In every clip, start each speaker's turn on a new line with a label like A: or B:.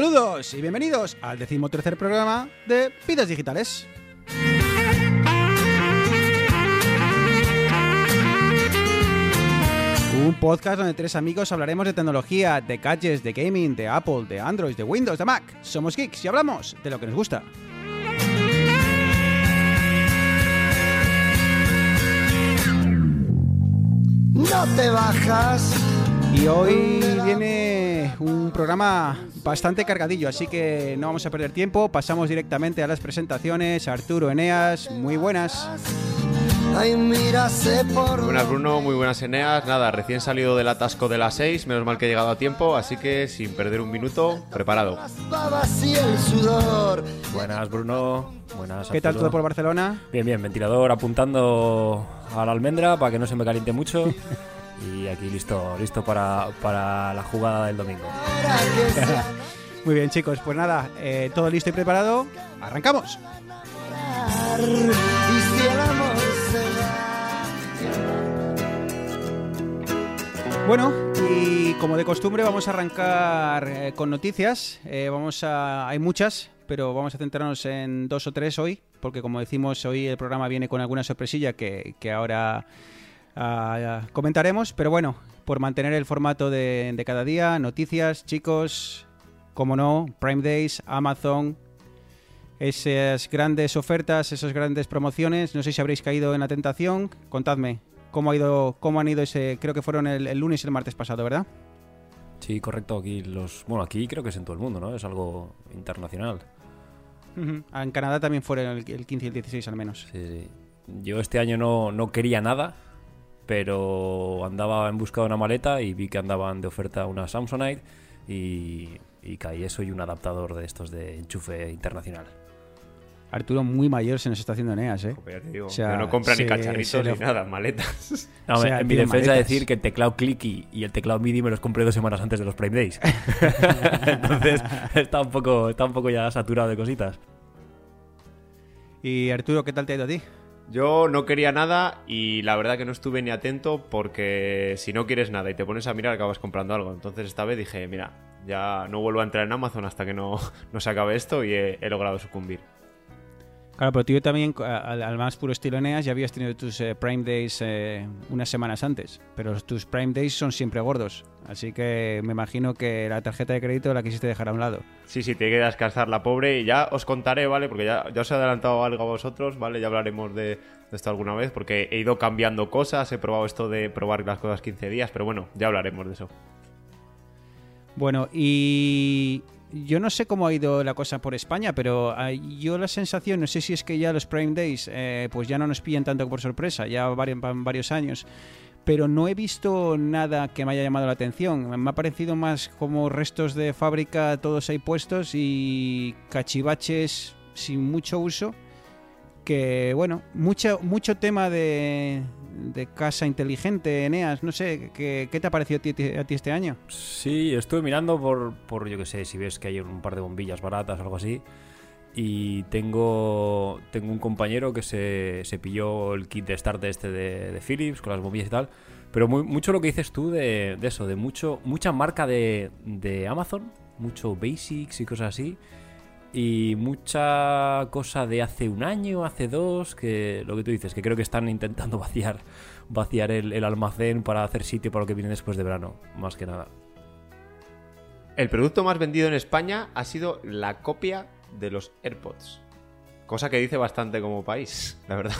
A: Saludos y bienvenidos al decimotercer programa de Vidas Digitales. Un podcast donde tres amigos hablaremos de tecnología, de gadgets, de gaming, de Apple, de Android, de Windows, de Mac. Somos geeks y hablamos de lo que nos gusta.
B: No te bajas.
A: Y hoy viene un programa bastante cargadillo, así que no vamos a perder tiempo. Pasamos directamente a las presentaciones. Arturo, Eneas, muy buenas.
B: Ay, mírase por
C: Buenas Bruno, muy buenas Eneas. Nada, recién salido del atasco de las 6, menos mal que he llegado a tiempo, así que sin perder un minuto, preparado.
D: Buenas, Bruno. Buenas.
A: ¿Qué tal
D: Arturo.
A: todo por Barcelona?
D: Bien, bien. Ventilador apuntando a la almendra para que no se me caliente mucho. y aquí listo, listo para, para la jugada del domingo.
A: Muy bien, chicos, pues nada, eh, todo listo y preparado. ¡Arrancamos! Bueno, y como de costumbre vamos a arrancar eh, con noticias. Eh, vamos a, hay muchas, pero vamos a centrarnos en dos o tres hoy, porque como decimos, hoy el programa viene con alguna sorpresilla que, que ahora comentaremos. Pero bueno, por mantener el formato de, de cada día, noticias, chicos, como no, Prime Days, Amazon, esas grandes ofertas, esas grandes promociones. No sé si habréis caído en la tentación. Contadme, ¿cómo, ha ido, cómo han ido ese? Creo que fueron el, el lunes y el martes pasado, ¿verdad?
D: Sí, correcto. Aquí los. Bueno, aquí creo que es en todo el mundo, ¿no? Es algo internacional.
A: Ah, En Canadá también fueron el, el 15 y el 16 al menos.
D: Sí, sí. Yo este año no, no quería nada, pero andaba en busca de una maleta y vi que andaban de oferta una Samsonite y, y caí eso y un adaptador de estos de enchufe internacional.
A: Arturo muy mayor se nos está haciendo Eneas, ¿eh?
C: Ya te digo,
A: O sea,
C: que no compra ni cacharritos ni nada, maletas.
D: No,
A: O sea,
D: en mi defensa
A: maletas.
D: decir que el teclado Clicky y el teclado MIDI me los compré dos semanas antes de los Prime Days. Entonces está un poco, está un poco ya saturado de cositas.
A: Y Arturo, ¿qué tal te ha ido a ti?
C: Yo no quería nada y la verdad que no estuve ni atento porque si no quieres nada y te pones a mirar acabas comprando algo. Entonces esta vez dije, mira, ya no vuelvo a entrar en Amazon hasta que no, no se acabe esto y he, he logrado sucumbir.
A: Claro, pero tú también, al, al más puro estilo Eneas, ya habías tenido tus eh, Prime Days eh, unas semanas antes. Pero tus Prime Days son siempre gordos. Así que me imagino que la tarjeta de crédito la quisiste dejar a un lado.
C: Sí, sí, tiene que descansar la pobre y ya os contaré, ¿vale? Porque ya, ya os he adelantado algo a vosotros, ¿vale? Ya hablaremos de, de esto alguna vez porque he ido cambiando cosas, he probado esto de probar las cosas 15 días, pero bueno, ya hablaremos de eso.
A: Bueno, y yo no sé cómo ha ido la cosa por España, pero ah, yo la sensación, no sé si es que ya los Prime Days eh, pues ya no nos pillan tanto por sorpresa, ya varios, varios años, pero no he visto nada que me haya llamado la atención. Me ha parecido más como restos de fábrica todos ahí puestos y cachivaches sin mucho uso. Que bueno, mucho, mucho tema de, de casa inteligente, Eneas, no sé, ¿qué, qué te ha parecido a ti, este año?
D: Sí, estuve mirando por, por, yo que sé, si ves que hay un par de bombillas baratas o algo así. Y tengo, tengo un compañero que se, se pilló el kit de start este de, Philips con las bombillas y tal. Pero mucho lo que dices tú de, de eso, de mucho mucha marca de, de Amazon, mucho Basics y cosas así. Y mucha cosa de hace un año, hace dos, que lo que tú dices, que creo que están intentando vaciar, vaciar el, el almacén para hacer sitio para lo que viene después de verano, más que nada.
C: El producto más vendido en España ha sido la copia de los AirPods. Cosa que dice bastante como país, la verdad.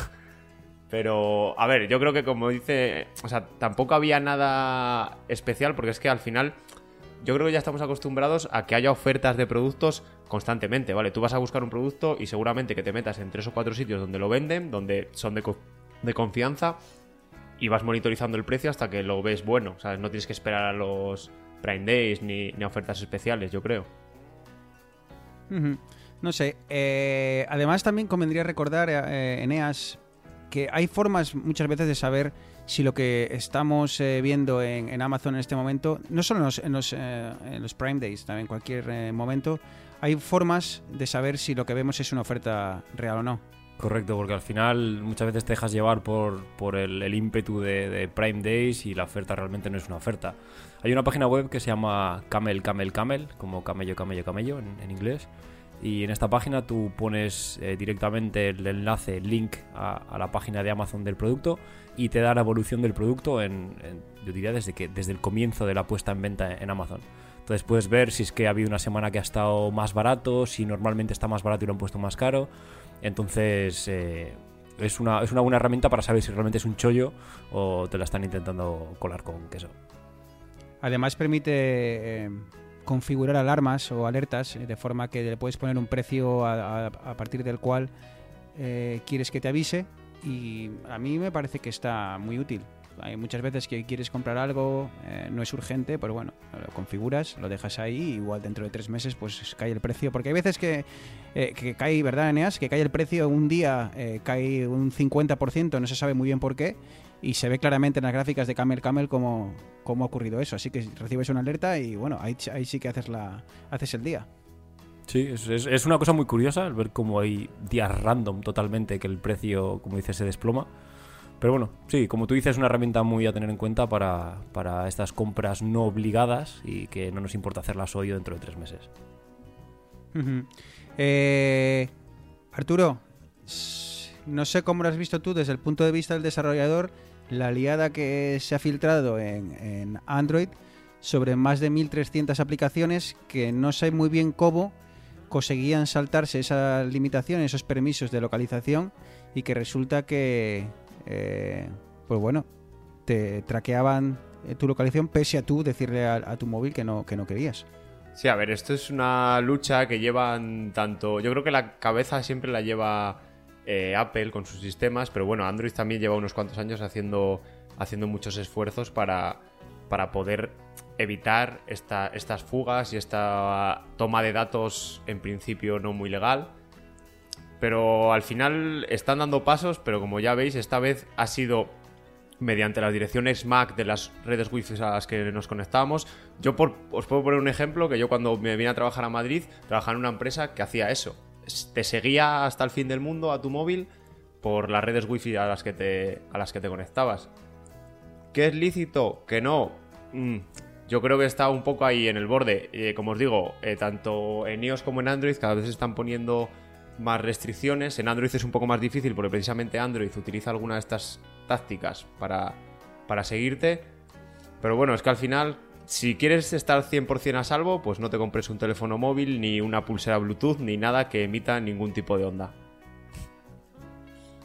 C: Pero, a ver, yo creo que como dice, o sea, tampoco había nada especial porque es que al final yo creo que ya estamos acostumbrados a que haya ofertas de productos constantemente, ¿vale? Tú vas a buscar un producto y seguramente que te metas en tres o cuatro sitios donde lo venden, donde son de, de confianza y vas monitorizando el precio hasta que lo ves bueno, ¿sabes? No tienes que esperar a los Prime Days ni, ni a ofertas especiales, yo creo.
A: No sé. eh, además, también convendría recordar, eh, Eneas, que hay formas muchas veces de saber si lo que estamos eh, viendo en, Amazon en este momento, no solo en los, eh, Prime Days, también en cualquier eh, momento, hay formas de saber si lo que vemos es una oferta real o no.
D: Correcto, porque al final muchas veces te dejas llevar por, por el, ímpetu de, Prime Days y la oferta realmente no es una oferta. Hay una página web que se llama Camel Camel Camel, como camello, camello, camello en, inglés. Y en esta página tú pones directamente el enlace, el link a la página de Amazon del producto y te da la evolución del producto en, yo diría desde que desde el comienzo de la puesta en venta en Amazon. Entonces puedes ver si es que ha habido una semana que ha estado más barato, si normalmente está más barato y lo han puesto más caro. Entonces eh, es, una, es una buena herramienta para saber si realmente es un chollo o te la están intentando colar con queso.
A: Además permite eh, configurar alarmas o alertas eh, de forma que le puedes poner un precio a, partir del cual quieres que te avise y a mí me parece que está muy útil. Hay muchas veces que quieres comprar algo, eh, no es urgente, pero bueno, lo configuras, lo dejas ahí igual dentro de tres meses pues cae el precio. Porque hay veces que, eh, que cae, ¿verdad, Eneas? Que cae el precio un día, eh, cae un 50%, no se sabe muy bien por qué, y se ve claramente en las gráficas de Camel Camel cómo, cómo ha ocurrido eso. Así que recibes una alerta y bueno, ahí, ahí sí que haces, la, haces el día.
D: Sí, es, es- una cosa muy curiosa el ver cómo hay días random totalmente que el precio, como dices, se desploma. Pero bueno, sí, como tú dices, es una herramienta muy a tener en cuenta para, para estas compras no obligadas y que no nos importa hacerlas hoy o dentro de tres meses.
A: Eh, Arturo, no sé cómo lo has visto tú desde el punto de vista del desarrollador, la liada que se ha filtrado en, en Android sobre más de 1300 aplicaciones que no sé muy bien cómo conseguían saltarse esa limitación, esos permisos de localización y que resulta que, eh, pues bueno, te traqueaban eh, tu localización pese a tú decirle a, a tu móvil que no, que no querías.
C: Sí, a ver, esto es una lucha que llevan tanto. Yo creo que la cabeza siempre la lleva eh, Apple con sus sistemas, pero bueno, Android también lleva unos cuantos años haciendo, haciendo muchos esfuerzos para, para poder evitar esta- estas fugas y esta toma de datos en principio no muy legal. Pero al final están dando pasos, pero como ya veis, esta vez ha sido mediante las direcciones MAC de las redes wifi a las que nos conectábamos. Yo os puedo poner un ejemplo que yo cuando me vine a trabajar a Madrid trabajaba en una empresa que hacía eso. Es- Te seguía hasta el fin del mundo a tu móvil por las redes wifi a las que te, a las que te conectabas. ¿Qué es lícito? Que no. Mm, yo creo que está un poco ahí en el borde. Eh, como os digo, eh, tanto en iOS como en Android cada vez se están poniendo más restricciones. En Android es un poco más difícil porque precisamente Android utiliza alguna de estas tácticas para, para seguirte. Pero bueno, es que al final, si quieres estar 100% a salvo, pues no te compres un teléfono móvil, ni una pulsera Bluetooth, ni nada que emita ningún tipo de onda.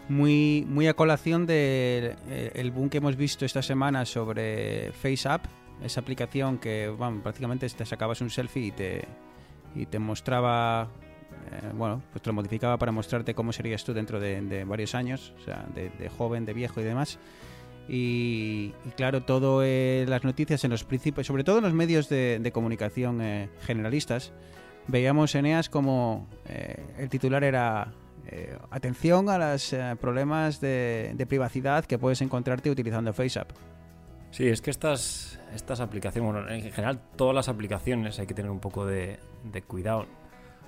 A: muy, muy a colación del eh, boom que hemos visto esta semana sobre FaceApp, esa aplicación que bueno, prácticamente te sacabas un selfie y te, y te mostraba, eh, bueno, pues te lo modificaba para mostrarte cómo serías tú dentro de, de varios años, o sea, de, de joven, de viejo y demás. Y, y claro, todo eh, las noticias en los principios, sobre todo en los medios de, de comunicación eh, generalistas, veíamos Eneas como eh, el titular era eh, atención a los eh, problemas de, de privacidad que puedes encontrarte utilizando FaceApp.
D: Sí, es que estas, estas aplicaciones, bueno, en general todas las aplicaciones hay que tener un poco de, cuidado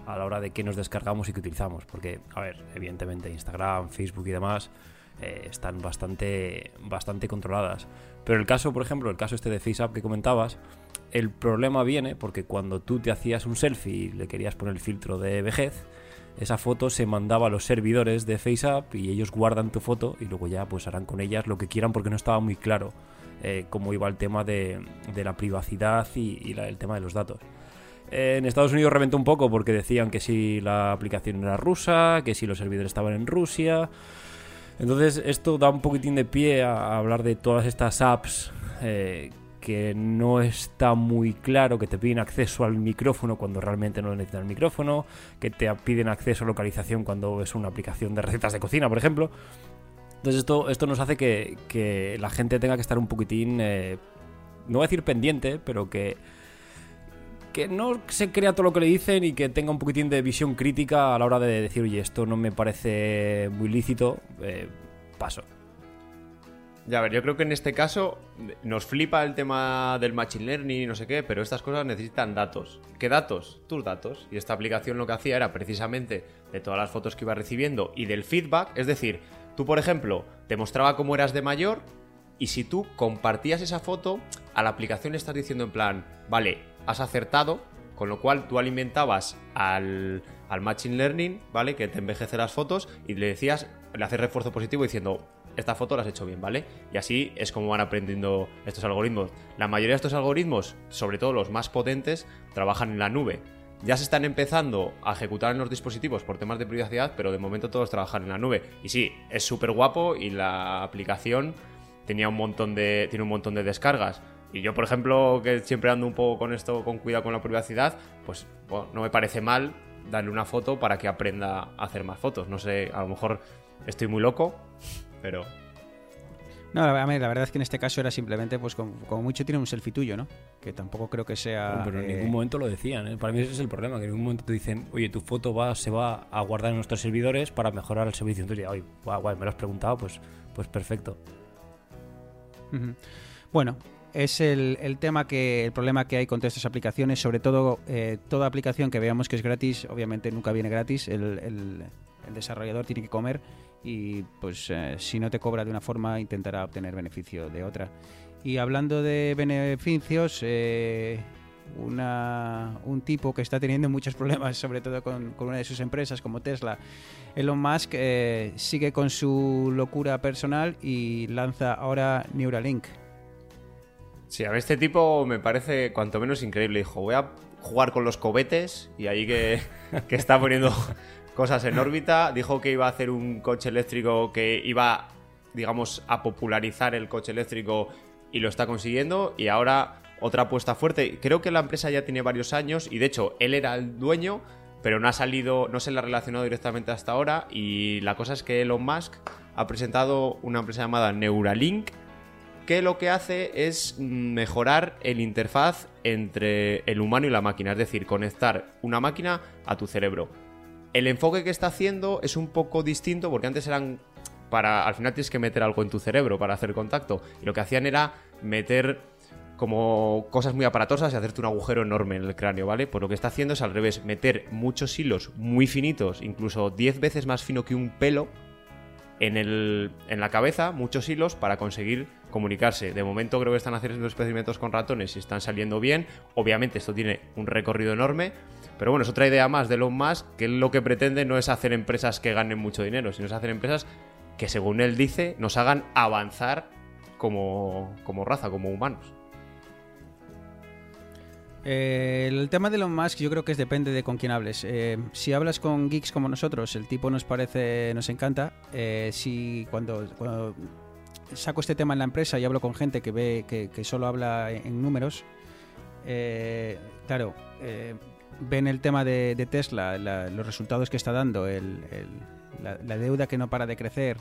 D: a la hora de qué nos descargamos y qué utilizamos. Porque, a ver, evidentemente Instagram, Facebook y demás eh, están bastante, bastante controladas. Pero el caso, por ejemplo, el caso este de FaceApp que comentabas, el problema viene porque cuando tú te hacías un selfie y le querías poner el filtro de vejez, esa foto se mandaba a los servidores de FaceApp y ellos guardan tu foto y luego ya pues harán con ellas lo que quieran porque no estaba muy claro eh, cómo iba el tema de, la privacidad y, el tema de los datos. En Estados Unidos reventó un poco porque decían que si la aplicación era rusa, que si los servidores estaban en Rusia. Entonces esto da un poquitín de pie a, hablar de todas estas apps eh, que no está muy claro, que te piden acceso al micrófono cuando realmente no necesitan el micrófono, que te piden acceso a localización cuando es una aplicación de recetas de cocina, por ejemplo. Entonces esto, esto nos hace que, que la gente tenga que estar un poquitín, eh, no voy a decir pendiente, pero que, que no se crea todo lo que le dicen y que tenga un poquitín de visión crítica a la hora de decir, oye, esto no me parece muy lícito, eh, paso.
C: Ya, a ver, yo creo que en este caso nos flipa el tema del machine learning y no sé qué, pero estas cosas necesitan datos. ¿Qué datos? Tus datos. Y esta aplicación lo que hacía era precisamente de todas las fotos que iba recibiendo y del feedback, es decir, tú por ejemplo te mostraba cómo eras de mayor y si tú compartías esa foto, a la aplicación le estás diciendo en plan, vale, has acertado, con lo cual tú alimentabas al, al machine learning, ¿vale? Que te envejece las fotos y le decías, le haces refuerzo positivo diciendo, esta foto la has hecho bien, ¿vale? Y así es como van aprendiendo estos algoritmos. La mayoría de estos algoritmos, sobre todo los más potentes, trabajan en la nube. Ya se están empezando a ejecutar en los dispositivos por temas de privacidad, pero de momento todos trabajan en la nube. Y sí, es súper guapo y la aplicación tenía un montón de, tiene un montón de descargas. Y yo, por ejemplo, que siempre ando un poco con esto, con cuidado con la privacidad, pues no me parece mal darle una foto para que aprenda a hacer más fotos. No sé, a lo mejor estoy muy loco, pero
A: No, la, la verdad es que en este caso era simplemente, pues como, como mucho tiene un selfie tuyo, ¿no? Que tampoco creo que sea...
D: pero en
A: eh,
D: ningún momento lo decían. ¿eh? Para mí ese es el problema, que en ningún momento te dicen, oye, tu foto va, se va a guardar en nuestros servidores para mejorar el servicio. Entonces, ya, oye, guay, guay, me lo has preguntado, pues, pues perfecto.
A: Bueno, es el, el tema que el problema que hay con todas estas aplicaciones, sobre todo eh, toda aplicación que veamos que es gratis, obviamente nunca viene gratis, el, el- el desarrollador tiene que comer y pues eh, si no te cobra de una forma intentará obtener beneficio de otra. Y hablando de beneficios, eh, un tipo que está teniendo muchos problemas, sobre todo con, una de sus empresas como Tesla, Elon Musk, eh, sigue con su locura personal y lanza ahora Neuralink.
C: Sí, a ver, este tipo me parece cuanto menos increíble. Dijo, voy a jugar con los cohetes y ahí que, que está poniendo cosas en órbita. Dijo que iba a hacer un coche eléctrico que iba, digamos, a popularizar el coche eléctrico y lo está consiguiendo. Y ahora otra apuesta fuerte. Creo que la empresa ya tiene varios años y de hecho él era el dueño, pero no ha salido, no se le ha relacionado directamente hasta ahora. Y la cosa es que Elon Musk ha presentado una empresa llamada Neuralink que lo que hace es mejorar el interfaz entre el humano y la máquina, es decir, conectar una máquina a tu cerebro. El enfoque que está haciendo es un poco distinto porque antes eran para al final tienes que meter algo en tu cerebro para hacer contacto y lo que hacían era meter como cosas muy aparatosas y hacerte un agujero enorme en el cráneo, ¿vale? Pues lo que está haciendo es al revés, meter muchos hilos muy finitos, incluso 10 veces más fino que un pelo en, el, en la cabeza muchos hilos para conseguir comunicarse. De momento creo que están haciendo experimentos con ratones y están saliendo bien. Obviamente esto tiene un recorrido enorme, pero bueno, es otra idea más de Elon Musk que lo que pretende no es hacer empresas que ganen mucho dinero, sino es hacer empresas que según él dice nos hagan avanzar como, como raza, como humanos.
A: Eh, el tema de Elon Musk yo creo que es depende de con quién hables. Eh, si hablas con geeks como nosotros, el tipo nos parece, nos encanta. Eh, si cuando, cuando saco este tema en la empresa y hablo con gente que ve que, solo habla en, números, eh, claro, eh, ven el tema de, Tesla, la- los resultados que está dando, el- la, la deuda que no para de crecer,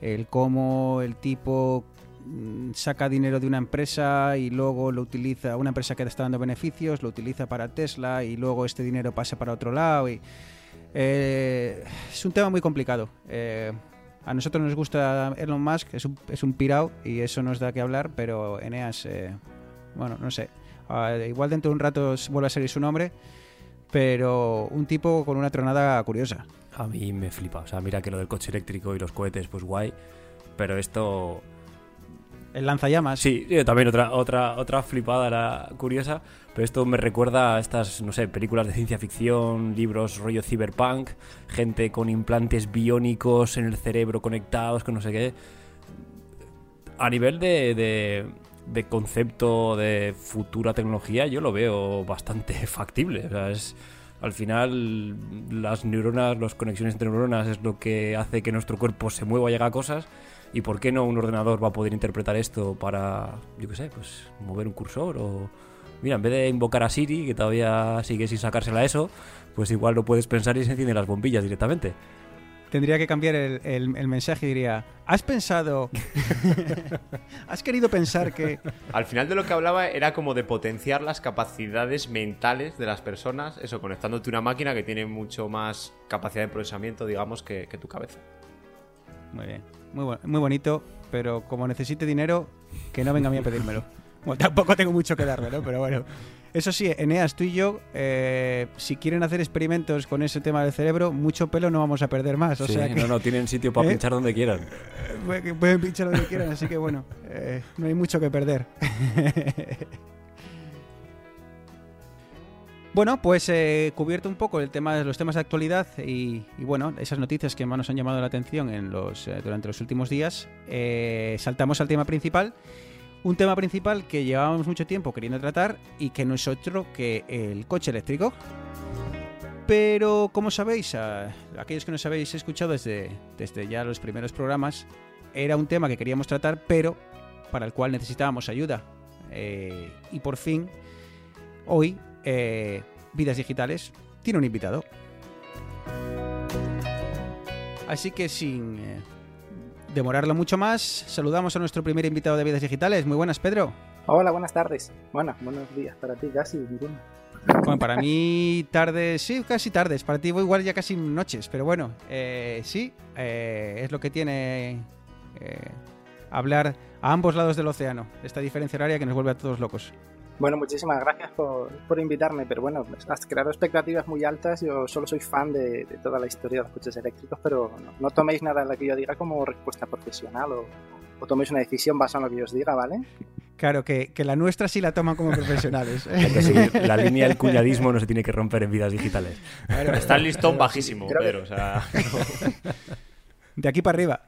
A: el cómo el tipo mm, saca dinero de una empresa y luego lo utiliza, una empresa que está dando beneficios, lo utiliza para Tesla y luego este dinero pasa para otro lado. Y, eh, es un tema muy complicado. Eh, a nosotros nos gusta Elon Musk, es un, es un pirao y eso nos da que hablar, pero Eneas, eh, bueno, no sé. Ah, igual dentro de un rato vuelve a salir su nombre, pero un tipo con una tronada curiosa.
D: A mí me flipa. O sea, mira que lo del coche eléctrico y los cohetes, pues guay. Pero esto.
A: El lanzallamas.
D: Sí, sí, también otra, otra, otra flipada la curiosa. Pero esto me recuerda a estas, no sé, películas de ciencia ficción, libros rollo cyberpunk, gente con implantes biónicos en el cerebro conectados, con no sé qué. A nivel de, de, concepto de futura tecnología, yo lo veo bastante factible. Es, al final, las neuronas, las conexiones entre neuronas es lo que hace que nuestro cuerpo se mueva y haga cosas. ¿Y por qué no un ordenador va a poder interpretar esto para, yo qué sé, pues mover un cursor o... Mira, en vez de invocar a Siri, que todavía sigue sin sacársela eso, pues igual lo puedes pensar y se encienden las bombillas directamente.
A: Tendría que cambiar el, el- el mensaje y diría, ¿has pensado? ¿Has querido pensar que...
C: Al final de lo que hablaba era como de potenciar las capacidades mentales de las personas, eso, conectándote a una máquina que tiene mucho más capacidad de procesamiento, digamos, que, que tu cabeza.
A: Muy bien. Muy, muy bonito, pero como necesite dinero, que no venga a mí a pedírmelo. Bueno, tampoco tengo mucho que darme, ¿no? Pero bueno. Eso sí, Eneas, tú y yo, eh, si quieren hacer experimentos con ese tema del cerebro, mucho pelo no vamos a perder más. O
D: Sí,
A: sea que
D: no, no, tienen sitio para
A: ¿Eh?
D: pinchar donde quieran.
A: Pueden pinchar que quieran, así que bueno, eh, no hay mucho que perder. bueno, pues eh, cubierto un poco el tema los temas de actualidad y, bueno, esas noticias que más nos han llamado la atención en los, eh, durante los últimos días, eh, saltamos al tema principal. Un tema principal que llevábamos mucho tiempo queriendo tratar y que no es otro que el coche eléctrico. Pero como sabéis, aquellos que nos habéis escuchado desde, desde ya los primeros programas, era un tema que queríamos tratar, pero para el cual necesitábamos ayuda. Y por fin, hoy, eh, Vidas Digitales tiene un invitado. Así que sin eh, demorarlo mucho más, saludamos a nuestro primer invitado de Vidas Digitales. Muy buenas, Pedro.
E: Hola, buenas tardes. Bueno, buenos días para ti, casi. Miguel.
A: Bueno, para mí tardes, sí, casi tardes. Para ti igual ya casi noches, pero bueno, eh, sí, eh, es lo que tiene eh, hablar a ambos lados del océano. Esta diferencia horaria que nos vuelve a todos locos.
E: Bueno, muchísimas gracias por, por invitarme, pero bueno, has creado expectativas muy altas. Yo solo soy fan de, de toda la historia de los coches eléctricos, pero no, no toméis nada de lo que yo diga como respuesta profesional o, o toméis una decisión basada en lo que yo os diga, ¿vale?
A: Claro, que, que la nuestra sí la toman como profesionales.
D: Hay que seguir. La línea del cuñadismo no se tiene que romper en vidas digitales.
C: Está el listón bajísimo,
E: Creo que-
C: Pedro. O sea,
A: De aquí para arriba.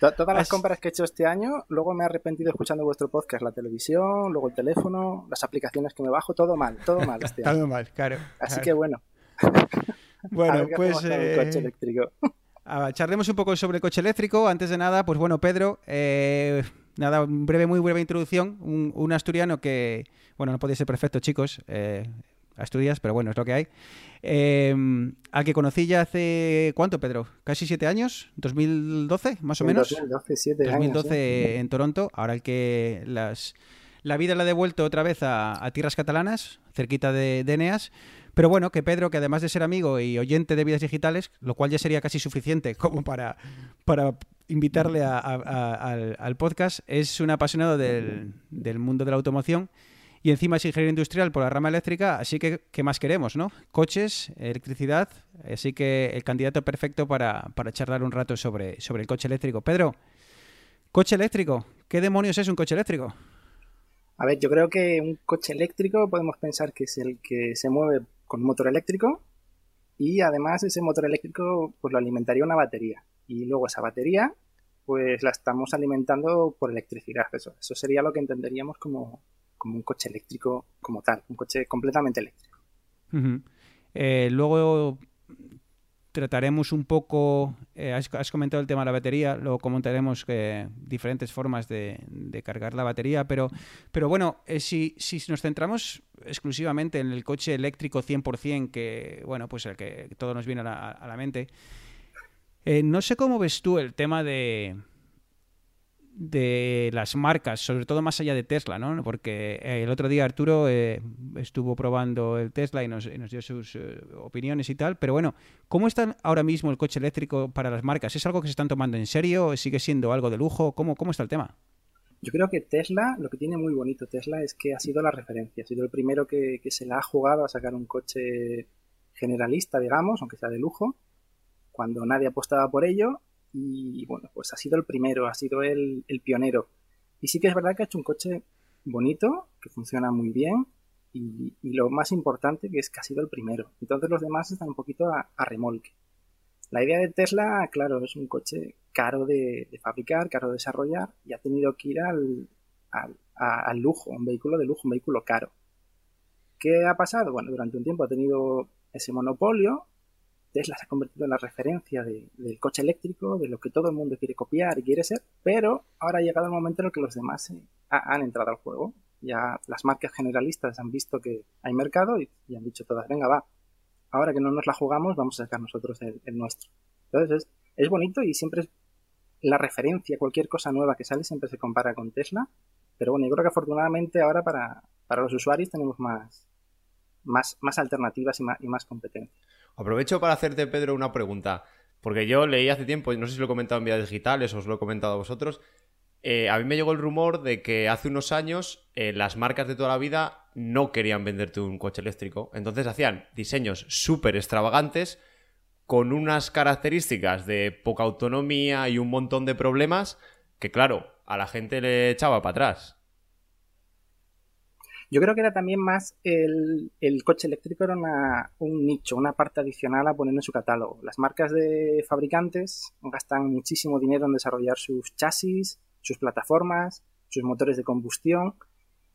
E: To- Todas las compras que he hecho este año, luego me he arrepentido escuchando vuestro podcast, la televisión, luego el teléfono, las aplicaciones que me bajo, todo mal, todo mal este año.
A: muy mal, claro.
E: Así
A: claro.
E: que bueno,
A: bueno, pues
E: el
A: eh,
E: coche eléctrico.
A: Charlemos un poco sobre el coche eléctrico. Antes de nada, pues bueno, Pedro, eh, nada, un breve, muy breve introducción. Un, un asturiano que, bueno, no podía ser perfecto, chicos, eh, Asturias, pero bueno, es lo que hay. Eh, al que conocí ya hace, ¿cuánto, Pedro? ¿Casi siete años? ¿2012, más o
E: En
A: menos?
E: 2012, siete años,
A: 2012
E: ¿eh?
A: en Toronto, ahora el que las, la vida la ha devuelto otra vez a, a tierras catalanas, cerquita de, de Eneas. Pero bueno, que Pedro, que además de ser amigo y oyente de vidas digitales, lo cual ya sería casi suficiente como para, para invitarle a- al, al podcast, es un apasionado del, del mundo de la automoción y encima es ingeniero industrial por la rama eléctrica, así que ¿qué más queremos, no? Coches, electricidad, así que el candidato perfecto para, para charlar un rato sobre, sobre el coche eléctrico. Pedro, coche eléctrico, ¿qué demonios es un coche eléctrico?
E: A ver, yo creo que un coche eléctrico podemos pensar que es el que se mueve con motor eléctrico y además ese motor eléctrico pues lo alimentaría una batería y luego esa batería pues la estamos alimentando por electricidad. Eso, eso sería lo que entenderíamos como, como un coche eléctrico como tal, un coche completamente eléctrico.
A: Eh, luego trataremos un poco, eh, has, comentado el tema de la batería, luego comentaremos eh, diferentes formas de, cargar la batería, pero, pero bueno, si, si nos centramos exclusivamente en el coche eléctrico 100%, que bueno, pues el que todo nos viene a la, mente, no sé cómo ves tú el tema de de las marcas, sobre todo más allá de Tesla, ¿no? Porque eh, el otro día Arturo eh, estuvo probando el Tesla y nos, dio sus eh, opiniones y tal, pero bueno, ¿cómo está ahora mismo el coche eléctrico para las marcas? ¿Es algo que se están tomando en serio? ¿Sigue siendo algo de lujo? ¿Cómo, cómo está el tema?
E: Yo creo que Tesla, lo que tiene muy bonito Tesla es que ha sido la referencia, ha sido el primero que, que se la ha jugado a sacar un coche generalista, digamos, aunque sea de lujo, cuando nadie apostaba por ello y bueno, pues ha sido el primero, ha sido el, el pionero. Y sí que es verdad que ha hecho un coche bonito, que funciona muy bien y, lo más importante que es que ha sido el primero. Entonces los demás están un poquito a, remolque. La idea de Tesla, claro, es un coche caro de, fabricar, caro de desarrollar y ha tenido que ir al, al lujo, un vehículo de lujo, un vehículo caro. ¿Qué ha pasado? Bueno, durante un tiempo ha tenido ese monopolio. Tesla se ha convertido en la referencia de- del coche eléctrico, de lo que todo el mundo quiere copiar y quiere ser, pero ahora ha llegado el momento en el que los demás eh, ha- han entrado al juego. Ya las marcas generalistas han visto que hay mercado y, han dicho todas, venga, va, ahora que no nos la jugamos, vamos a sacar nosotros el, nuestro. Entonces es, bonito y siempre es la referencia, cualquier cosa nueva que sale siempre se compara con Tesla, pero bueno, yo creo que afortunadamente ahora para, para los usuarios tenemos más, más, más alternativas y más, y más.
C: Aprovecho para hacerte, Pedro, una pregunta. Porque yo leí hace tiempo, no sé si lo he comentado en vías digitales o os lo he comentado a vosotros, eh, a mí me llegó el rumor de que hace unos años eh, las marcas de toda la vida no querían venderte un coche eléctrico. Entonces hacían diseños súper extravagantes con unas características de poca autonomía y un montón de problemas que, claro, a la gente le echaba para atrás.
E: Yo creo que era también más el, coche eléctrico era una- un nicho, una parte adicional a poner en su catálogo. Las marcas de fabricantes gastan muchísimo dinero en desarrollar sus chasis, sus plataformas, sus motores de combustión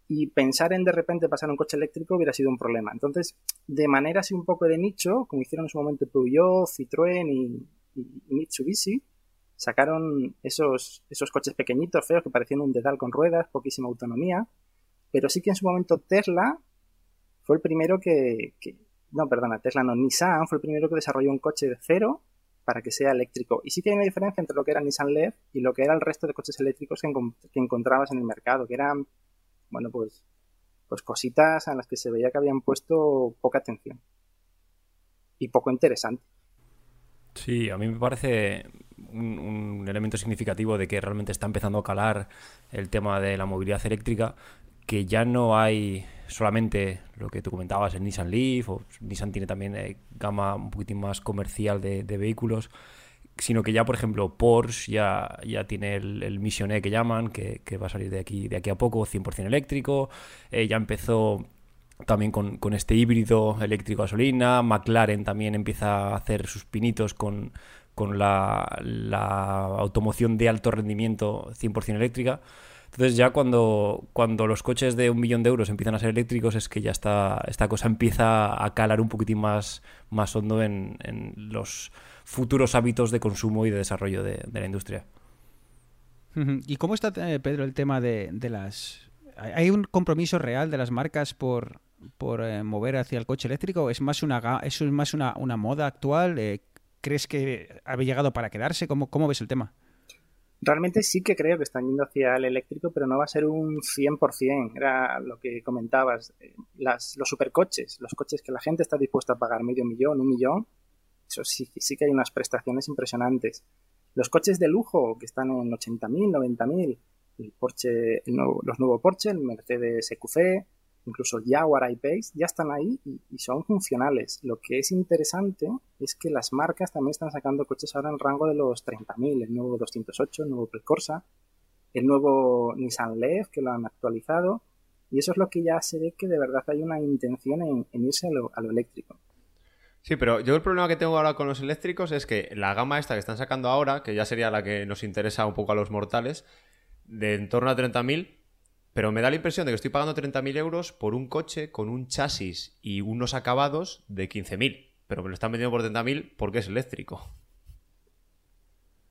E: y pensar en de repente pasar un coche eléctrico hubiera sido un problema. Entonces, de manera así un poco de nicho, como hicieron en su momento Peugeot, Citroën y, y Mitsubishi, sacaron esos, esos coches pequeñitos, feos, que parecían un dedal con ruedas, poquísima autonomía, pero sí que en su momento Tesla fue el primero que, no, perdona, Tesla no, Nissan fue el primero que desarrolló un coche de cero para que sea eléctrico. Y sí que hay una diferencia entre lo que era Nissan Leaf y lo que era el resto de coches eléctricos que, encon- que encontrabas en el mercado, que eran, bueno, pues, pues cositas a las que se veía que habían puesto poca atención y poco interesante.
D: Sí, a mí me parece un elemento significativo de que realmente está empezando a calar el tema de la movilidad eléctrica, que ya no hay solamente lo que tú comentabas, el Nissan Leaf, o Nissan tiene también eh, gama un poquitín más comercial de, de vehículos, sino que ya, por ejemplo, Porsche ya, ya tiene el, el Mission E que llaman, que, que va a salir de aquí, de aquí a poco, 100% eléctrico, eh, ya empezó también con, con este híbrido eléctrico-gasolina. McLaren también empieza a hacer sus pinitos con, con la, la automoción de alto rendimiento 100% eléctrica. Entonces ya cuando, cuando los coches de un millón de euros empiezan a ser eléctricos es que ya está, esta cosa empieza a calar un poquitín más, más hondo en, en los futuros hábitos de consumo y de desarrollo de, de la industria.
A: ¿Y cómo está, eh, Pedro, el tema de, de las... ¿Hay un compromiso real de las marcas por, por eh, mover hacia el coche eléctrico? ¿Es más una, es más una, una moda actual? Eh, ¿Crees que ha llegado para quedarse? ¿Cómo, cómo ves el tema?
E: Realmente sí que creo que están yendo hacia el eléctrico, pero no va a ser un 100%. Era lo que comentabas. eh, Las, los supercoches, los coches que la gente está dispuesta a pagar medio millón, un millón, eso sí, sí que hay unas prestaciones impresionantes. Los coches de lujo que están en 80.000, 90.000, el Porsche, el nuevo, los nuevos Porsche, el Mercedes EQC, incluso Jaguar I-Pace, ya están ahí y, y son funcionales. Lo que es interesante es que las marcas también están sacando coches ahora en rango de los 30.000, el nuevo 208, el nuevo Precorsa, el nuevo Nissan Leaf, que lo han actualizado, y eso es lo que ya se ve que de verdad hay una intención en, en irse a lo, a lo eléctrico.
C: Sí, pero yo el problema que tengo ahora con los eléctricos es que la gama esta que están sacando ahora, que ya sería la que nos interesa un poco a los mortales, de en torno a 30.000, pero me da la impresión de que estoy pagando 30.000 euros por un coche con un chasis y unos acabados de 15.000, pero me lo están vendiendo por 30.000 porque es eléctrico.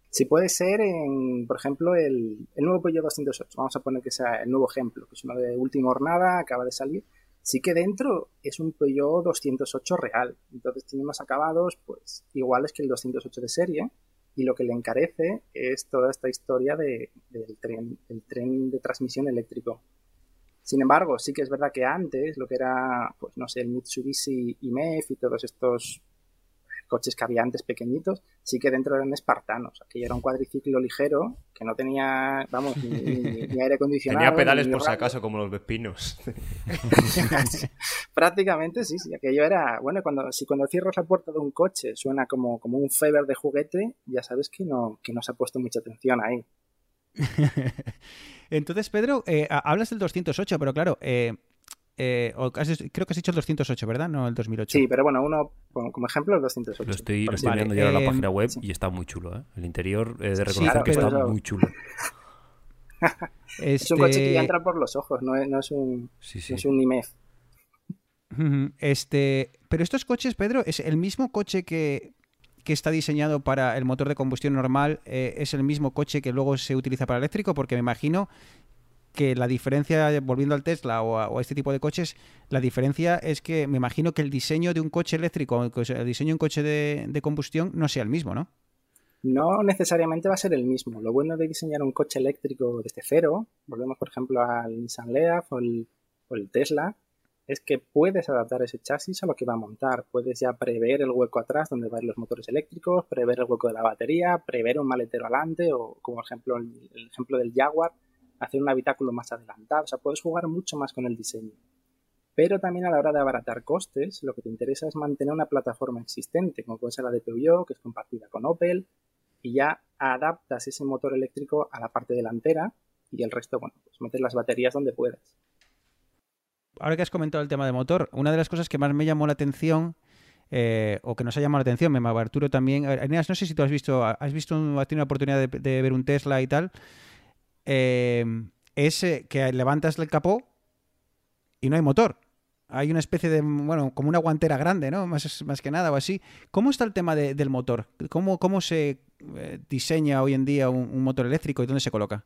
E: Si puede ser, en, por ejemplo, el, nuevo Peugeot 208, vamos a poner que sea el nuevo ejemplo, que es uno de última hornada, acaba de salir, sí que dentro es un Peugeot 208 real, entonces tiene acabados pues iguales que el 208 de serie, y lo que le encarece es toda esta historia de, del tren, el tren de transmisión eléctrico. Sin embargo, sí que es verdad que antes lo que era, pues no sé, el Mitsubishi IMEF y todos estos coches que había antes pequeñitos, sí que dentro eran espartanos. Aquello era un cuadriciclo ligero que no tenía, vamos, ni, ni- ni aire acondicionado.
C: Tenía pedales
E: ni
C: por si acaso como los vespinos.
E: Prácticamente sí, sí. Aquello era, bueno, cuando, si cuando cierras la puerta de un coche suena como, como un Feber de juguete, ya sabes que no, que no se ha puesto mucha atención ahí.
A: Entonces, Pedro, eh, ha- hablas del 208, pero claro, eh, eh, o has- creo que has dicho el 208, ¿verdad? No el 2008.
E: Sí, pero bueno, uno, como, como ejemplo, el 208.
D: Lo estoy, lo estoy
A: Vale,
D: viendo ya en la
A: eh,
D: página web
E: sí.
D: y está muy chulo. ¿eh? El interior he de
A: Sí,
D: reconocer
E: claro,
D: que está
E: eso-
D: muy chulo.
E: Es un coche que ya
A: Este-
E: entra por los ojos, no es, no es un,
D: Sí, sí.
E: no es un IMEF.
A: Este, pero estos coches, Pedro, es el mismo coche que, que está diseñado para el motor de combustión normal, eh, es el mismo coche que luego se utiliza para eléctrico, porque me imagino que la diferencia, volviendo al Tesla o a, este tipo de coches, la diferencia es que me imagino que el diseño de un coche eléctrico, el diseño de un coche de, combustión no sea el mismo, ¿no?
E: No necesariamente va a ser el mismo. Lo bueno de diseñar un coche eléctrico desde cero, volvemos por ejemplo al Nissan Leaf o el, Tesla, es que puedes adaptar ese chasis a lo que va a montar. Puedes ya prever el hueco atrás donde van los motores eléctricos, prever el hueco de la batería, prever un maletero adelante o, como ejemplo, el ejemplo del Jaguar, hacer un habitáculo más adelantado. O sea, puedes jugar mucho más con el diseño. Pero también a la hora de abaratar costes, lo que te interesa es mantener una plataforma existente, como puede ser la de Peugeot, que es compartida con Opel, y ya adaptas ese motor eléctrico a la parte delantera y el resto, bueno, pues metes las baterías donde puedas.
A: Ahora que has comentado el tema de motor, una de las cosas que más me llamó la atención eh, o que nos ha llamado la atención, me Arturo también. Eneas, no sé si tú has visto, has visto, has tenido la oportunidad de, de ver un Tesla y tal. Eh, es eh, que levantas el capó y no hay motor. Hay una especie de, bueno, como una guantera grande, ¿no? Más, más que nada o así. ¿Cómo está el tema de- del motor? ¿Cómo, cómo se eh, diseña hoy en día un, motor eléctrico y dónde se coloca?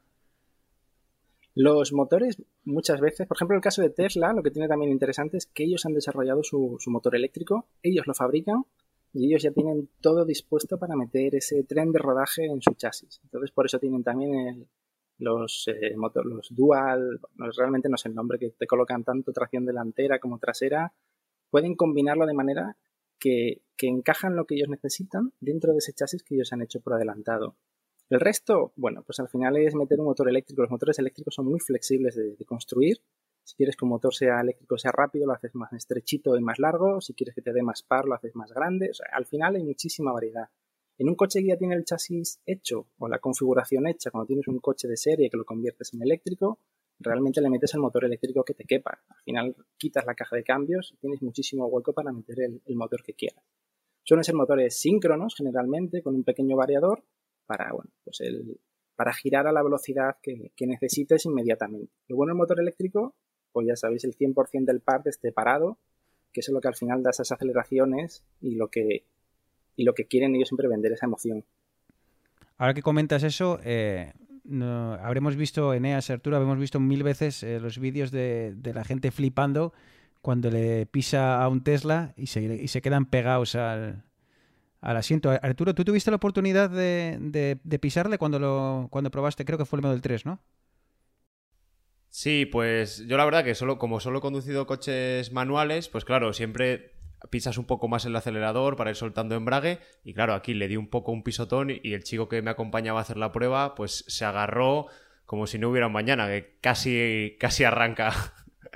E: Los motores, muchas veces, por ejemplo, el caso de Tesla, lo que tiene también interesante es que ellos han desarrollado su, su motor eléctrico, ellos lo fabrican y ellos ya tienen todo dispuesto para meter ese tren de rodaje en su chasis. Entonces, por eso tienen también el- los, eh, motor- los dual, no, realmente no sé el nombre, que te colocan tanto tracción delantera como trasera. Pueden combinarlo de manera que, que encajan lo que ellos necesitan dentro de ese chasis que ellos han hecho por adelantado. El resto, bueno, pues al final es meter un motor eléctrico. Los motores eléctricos son muy flexibles de, construir. Si quieres que un motor sea eléctrico, sea rápido, lo haces más estrechito y más largo. Si quieres que te dé más par, lo haces más grande. Al final hay muchísima variedad. En un coche que ya tiene el chasis hecho o la configuración hecha, cuando tienes un coche de serie que lo conviertes en eléctrico, realmente le metes el motor eléctrico que te quepa. Al final quitas la caja de cambios y tienes muchísimo hueco para meter el, motor que quieras. Suelen ser motores síncronos generalmente, con un pequeño variador para, bueno, pues el, para girar a la velocidad que, que necesites inmediatamente. Lo bueno del motor eléctrico, pues ya sabéis, el 100% del par esté parado, que es lo que al final da esas aceleraciones y lo que, y lo que quieren ellos siempre vender esa emoción.
A: Ahora que comentas eso, eh, no- habremos visto, Eneas, Arturo, habremos visto mil veces eh, los vídeos de, de la gente flipando cuando le pisa a un Tesla y se, y se quedan pegados al, al asiento. Arturo, tú tuviste la oportunidad de, de- de pisarle cuando lo cuando probaste, creo que fue el Model 3, ¿no?
C: Sí, pues yo la verdad que solo, como solo he conducido coches manuales, pues claro, siempre pisas un poco más el acelerador para ir soltando embrague y claro, aquí le di un poco un pisotón y el chico que me acompañaba a hacer la prueba pues se agarró como si no hubiera un mañana, que casi, casi arranca,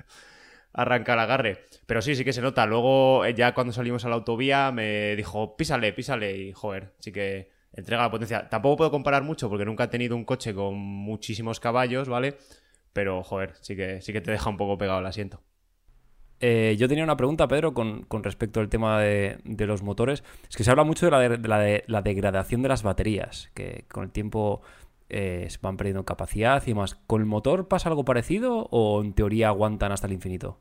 C: arranca el agarre. Pero sí, sí que se nota. Luego eh, ya cuando salimos a la autovía me dijo, písale, písale y joder, sí que entrega la potencia. Tampoco puedo comparar mucho porque nunca he tenido un coche con muchísimos caballos, ¿vale? Pero, joder, sí que, sí que te deja un poco pegado el asiento.
D: Eh, yo tenía una pregunta, Pedro, con, respecto al tema de, los motores. Es que se habla mucho de la, de- de la de- la degradación de las baterías, que con el tiempo eh, se van perdiendo capacidad y demás. ¿Con el motor pasa algo parecido o en teoría aguantan hasta el infinito?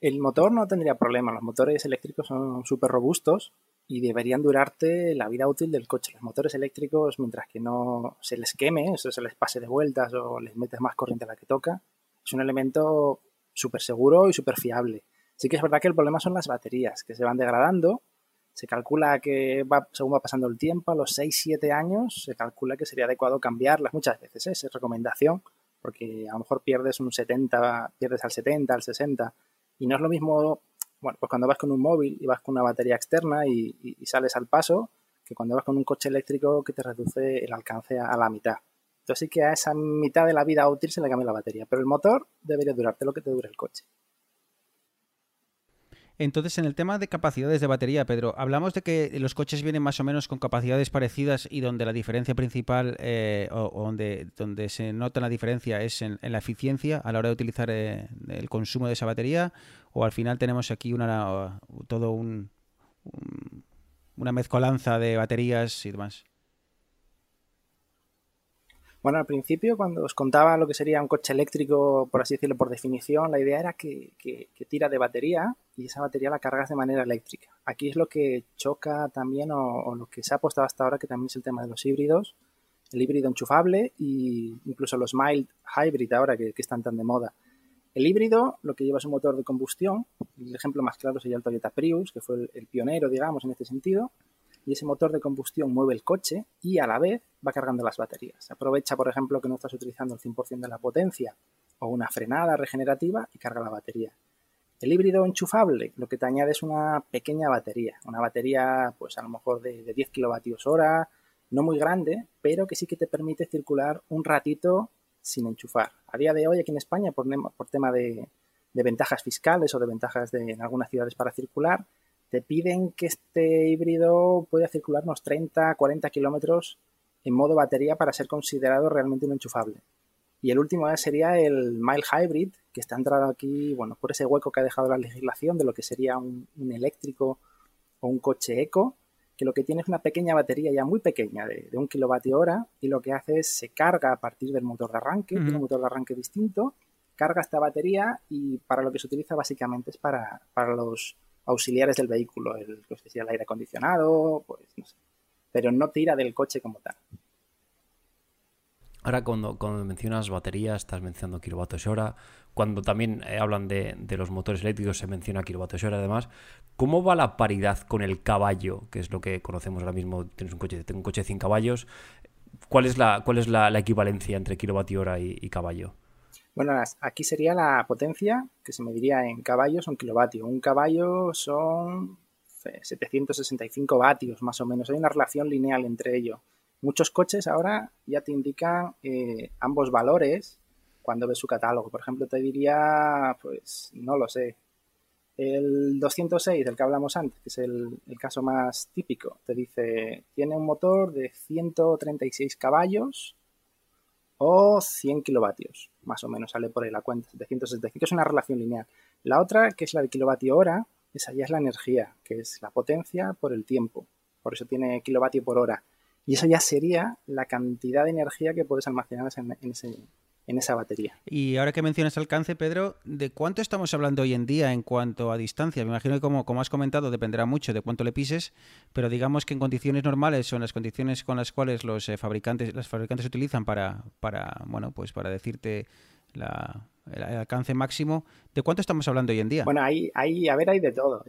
E: El motor no tendría problema, los motores eléctricos son súper robustos y deberían durarte la vida útil del coche. Los motores eléctricos, mientras que no se les queme, eso se les pase de vueltas o les metes más corriente a la que toca, es un elemento súper seguro y súper fiable. Sí que es verdad que el problema son las baterías, que se van degradando. Se calcula que va, según va pasando el tiempo, a los 6-7 años, se calcula que sería adecuado cambiarlas muchas veces, ¿eh? es recomendación, porque a lo mejor pierdes un 70, pierdes al 70, al 60, y no es lo mismo, bueno, pues cuando vas con un móvil y vas con una batería externa y, y- sales al paso, que cuando vas con un coche eléctrico que te reduce el alcance a la mitad. Entonces sí que a esa mitad de la vida útil se le cambia la batería, pero el motor debería durarte lo que te dure el coche.
A: Entonces, en el tema de capacidades de batería, Pedro, hablamos de que los coches vienen más o menos con capacidades parecidas y donde la diferencia principal eh, o, donde, donde se nota la diferencia es en, la eficiencia a la hora de utilizar eh, el consumo de esa batería o al final tenemos aquí una todo un- una mezcolanza de baterías y demás.
E: Bueno, al principio, cuando os contaba lo que sería un coche eléctrico, por así decirlo, por definición, la idea era que, que- tira de batería y esa batería la cargas de manera eléctrica. Aquí es lo que choca también, o, lo que se ha apostado hasta ahora, que también es el tema de los híbridos, el híbrido enchufable e incluso los mild hybrid ahora que, que están tan de moda. El híbrido lo que lleva es un motor de combustión, el ejemplo más claro sería el Toyota Prius, que fue el pionero, digamos, en este sentido, y ese motor de combustión mueve el coche y a la vez va cargando las baterías. Aprovecha, por ejemplo, que no estás utilizando el 100% de la potencia o una frenada regenerativa y carga la batería. El híbrido enchufable lo que te añade es una pequeña batería, una batería pues a lo mejor de, de 10 kilovatios hora, no muy grande, pero que sí que te permite circular un ratito sin enchufar. A día de hoy aquí en España, por, por tema de, ventajas fiscales o de ventajas en algunas ciudades para circular, te piden que este híbrido pueda circular unos 30, 40 kilómetros en modo batería para ser considerado realmente un enchufable. Y el último sería el Mile Hybrid, que está entrado aquí, bueno, por ese hueco que ha dejado la legislación de lo que sería un, un eléctrico o un coche eco, que lo que tiene es una pequeña batería ya muy pequeña de, de un kilovatio hora y lo que hace es se carga a partir del motor de arranque, tiene un motor de arranque distinto, carga esta batería y para lo que se utiliza básicamente es para, para los auxiliares del vehículo, el, pues, el aire acondicionado, pues no sé, pero no tira del coche como tal.
D: Ahora cuando, cuando mencionas baterías, estás mencionando kilovatios hora, cuando también eh, hablan de, de, los motores eléctricos se menciona kilovatios hora además, ¿cómo va la paridad con el caballo, que es lo que conocemos ahora mismo, tienes un coche, tengo un coche de 100 caballos, ¿cuál es la, cuál es la, equivalencia entre kilovatio hora y, caballo?
E: Bueno, aquí sería la potencia que se mediría en caballos o en kilovatio. Un caballo son 765 vatios más o menos, hay una relación lineal entre ellos. Muchos coches ahora ya te indican eh, ambos valores cuando ves su catálogo. Por ejemplo, te diría, pues, no lo sé, el 206 del que hablamos antes, que es el, el, caso más típico, te dice, tiene un motor de 136 caballos o 100 kilovatios, más o menos sale por ahí la cuenta, 765 es una relación lineal. La otra, que es la de kilovatio hora, esa ya es la energía, que es la potencia por el tiempo, por eso tiene kilovatio por hora. Y eso ya sería la cantidad de energía que puedes almacenar en, en, ese, en esa batería.
A: Y ahora que mencionas alcance, Pedro, ¿de cuánto estamos hablando hoy en día en cuanto a distancia? Me imagino que, como, como has comentado, dependerá mucho de cuánto le pises, pero digamos que en condiciones normales o en las condiciones con las cuales los eh, fabricantes, los fabricantes utilizan para, para, bueno, pues para decirte la, el, alcance máximo, ¿de cuánto estamos hablando hoy en día?
E: Bueno, hay, hay, a ver, hay de todo.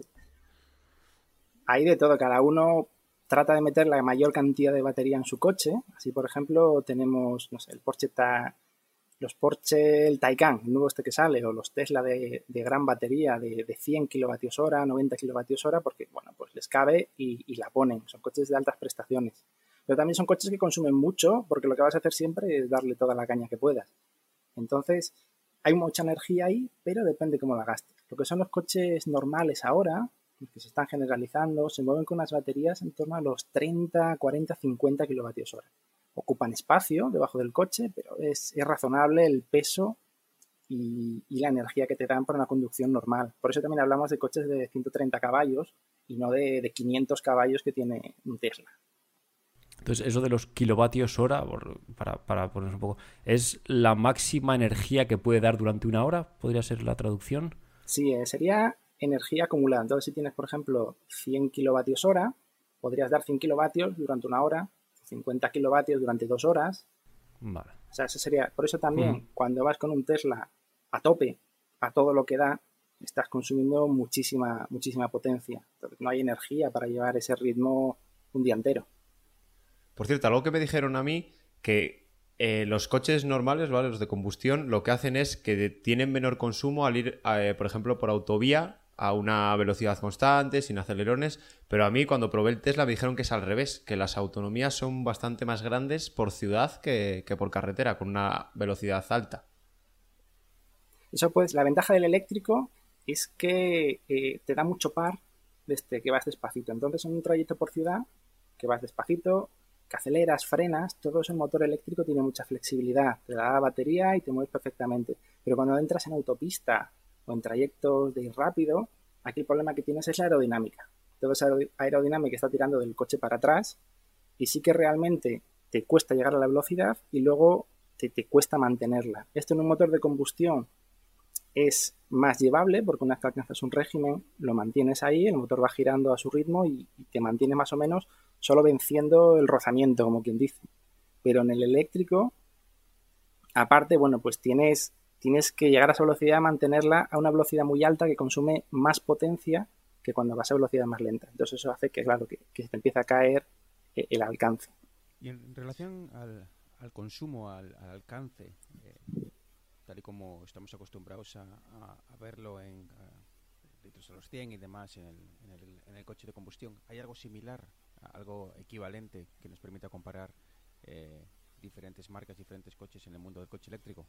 E: Hay de todo, cada uno trata de meter la mayor cantidad de batería en su coche. Así, por ejemplo, tenemos, no sé, el Porsche ta, los Porsche, el Taycan, el nuevo este que sale, o los Tesla de, gran batería de, de, 100 kilovatios hora, 90 kilovatios hora, porque, bueno, pues les cabe y, y, la ponen. Son coches de altas prestaciones. Pero también son coches que consumen mucho, porque lo que vas a hacer siempre es darle toda la caña que puedas. Entonces, hay mucha energía ahí, pero depende cómo la gastes. Lo que son los coches normales ahora, que se están generalizando, se mueven con unas baterías en torno a los 30, 40, 50 kilovatios hora. Ocupan espacio debajo del coche, pero es, es razonable el peso y, y, la energía que te dan para una conducción normal. Por eso también hablamos de coches de 130 caballos y no de, de 500 caballos que tiene un Tesla.
D: Entonces, eso de los kilovatios hora, para, para ponernos un poco, ¿es la máxima energía que puede dar durante una hora? ¿Podría ser la traducción?
E: Sí, eh, sería energía acumulada. Entonces, si tienes, por ejemplo, 100 kilovatios hora, podrías dar 100 kilovatios durante una hora, 50 kilovatios durante dos horas.
D: Vale.
E: O sea, eso sería. Por eso también, mm. cuando vas con un Tesla a tope, a todo lo que da, estás consumiendo muchísima, muchísima potencia. Entonces, no hay energía para llevar ese ritmo un día entero.
C: Por cierto, algo que me dijeron a mí, que eh, los coches normales, ¿vale? Los de combustión, lo que hacen es que tienen menor consumo al ir, eh, por ejemplo, por autovía a una velocidad constante, sin acelerones, pero a mí cuando probé el Tesla me dijeron que es al revés, que las autonomías son bastante más grandes por ciudad que, que por carretera, con una velocidad alta.
E: Eso pues, la ventaja del eléctrico es que eh, te da mucho par desde que vas despacito. Entonces, en un trayecto por ciudad, que vas despacito, que aceleras, frenas, todo eso en motor eléctrico tiene mucha flexibilidad. Te da la batería y te mueves perfectamente. Pero cuando entras en autopista o en trayectos de ir rápido, aquí el problema que tienes es la aerodinámica. Toda esa aerodinámica está tirando del coche para atrás y sí que realmente te cuesta llegar a la velocidad y luego te, te cuesta mantenerla. Esto en un motor de combustión es más llevable porque una vez que alcanzas un régimen lo mantienes ahí, el motor va girando a su ritmo y, y te mantiene más o menos solo venciendo el rozamiento, como quien dice. Pero en el eléctrico, aparte, bueno, pues tienes tienes que llegar a esa velocidad, mantenerla a una velocidad muy alta que consume más potencia que cuando vas a velocidad más lenta. Entonces eso hace que, claro, que, que te empiece a caer eh, el alcance.
A: Y en relación al, consumo, al, al alcance, eh, tal y como estamos acostumbrados a, verlo en, litros a los 100 y demás en el, en el- en el coche de combustión. ¿Hay algo similar, algo equivalente que nos permita comparar eh, diferentes marcas, diferentes coches en el mundo del coche eléctrico?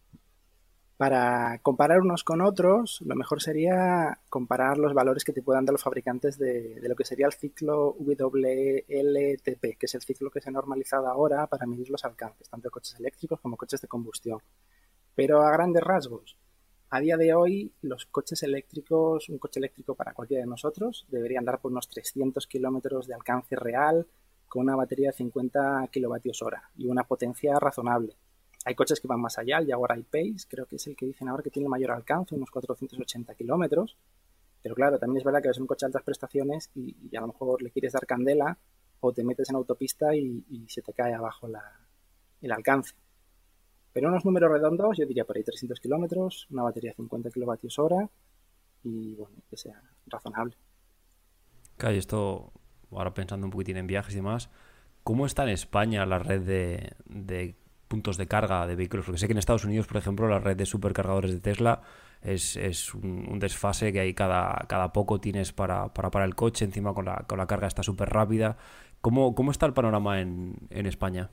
E: Para comparar unos con otros, lo mejor sería comparar los valores que te puedan dar los fabricantes de, lo que sería el ciclo WLTP, que es el ciclo que se ha normalizado ahora para medir los alcances, tanto de coches eléctricos como coches de combustión. Pero a grandes rasgos, a día de hoy, los coches eléctricos, un coche eléctrico para cualquiera de nosotros, debería andar por unos 300 kilómetros de alcance real con una batería de 50 kilovatios hora y una potencia razonable. Hay coches que van más allá, el Jaguar I-Pace creo que es el que dicen ahora que tiene mayor alcance, unos 480 kilómetros. Pero claro, también es verdad que es un coche de altas prestaciones y, a lo mejor le quieres dar candela o te metes en autopista y, se te cae abajo la- el alcance. Pero unos números redondos, yo diría por ahí 300 kilómetros, una batería de 50 kilovatios hora y bueno, que sea razonable.
D: Claro, y esto, ahora pensando un poquitín en viajes y demás, ¿cómo está en España la red de puntos de carga de vehículos? Porque sé que en Estados Unidos, por ejemplo, la red de supercargadores de Tesla es, es un, desfase que hay cada, cada poco tienes para, para parar el coche, encima con la, con la carga está súper rápida. ¿Cómo, ¿Cómo está el panorama en, en España?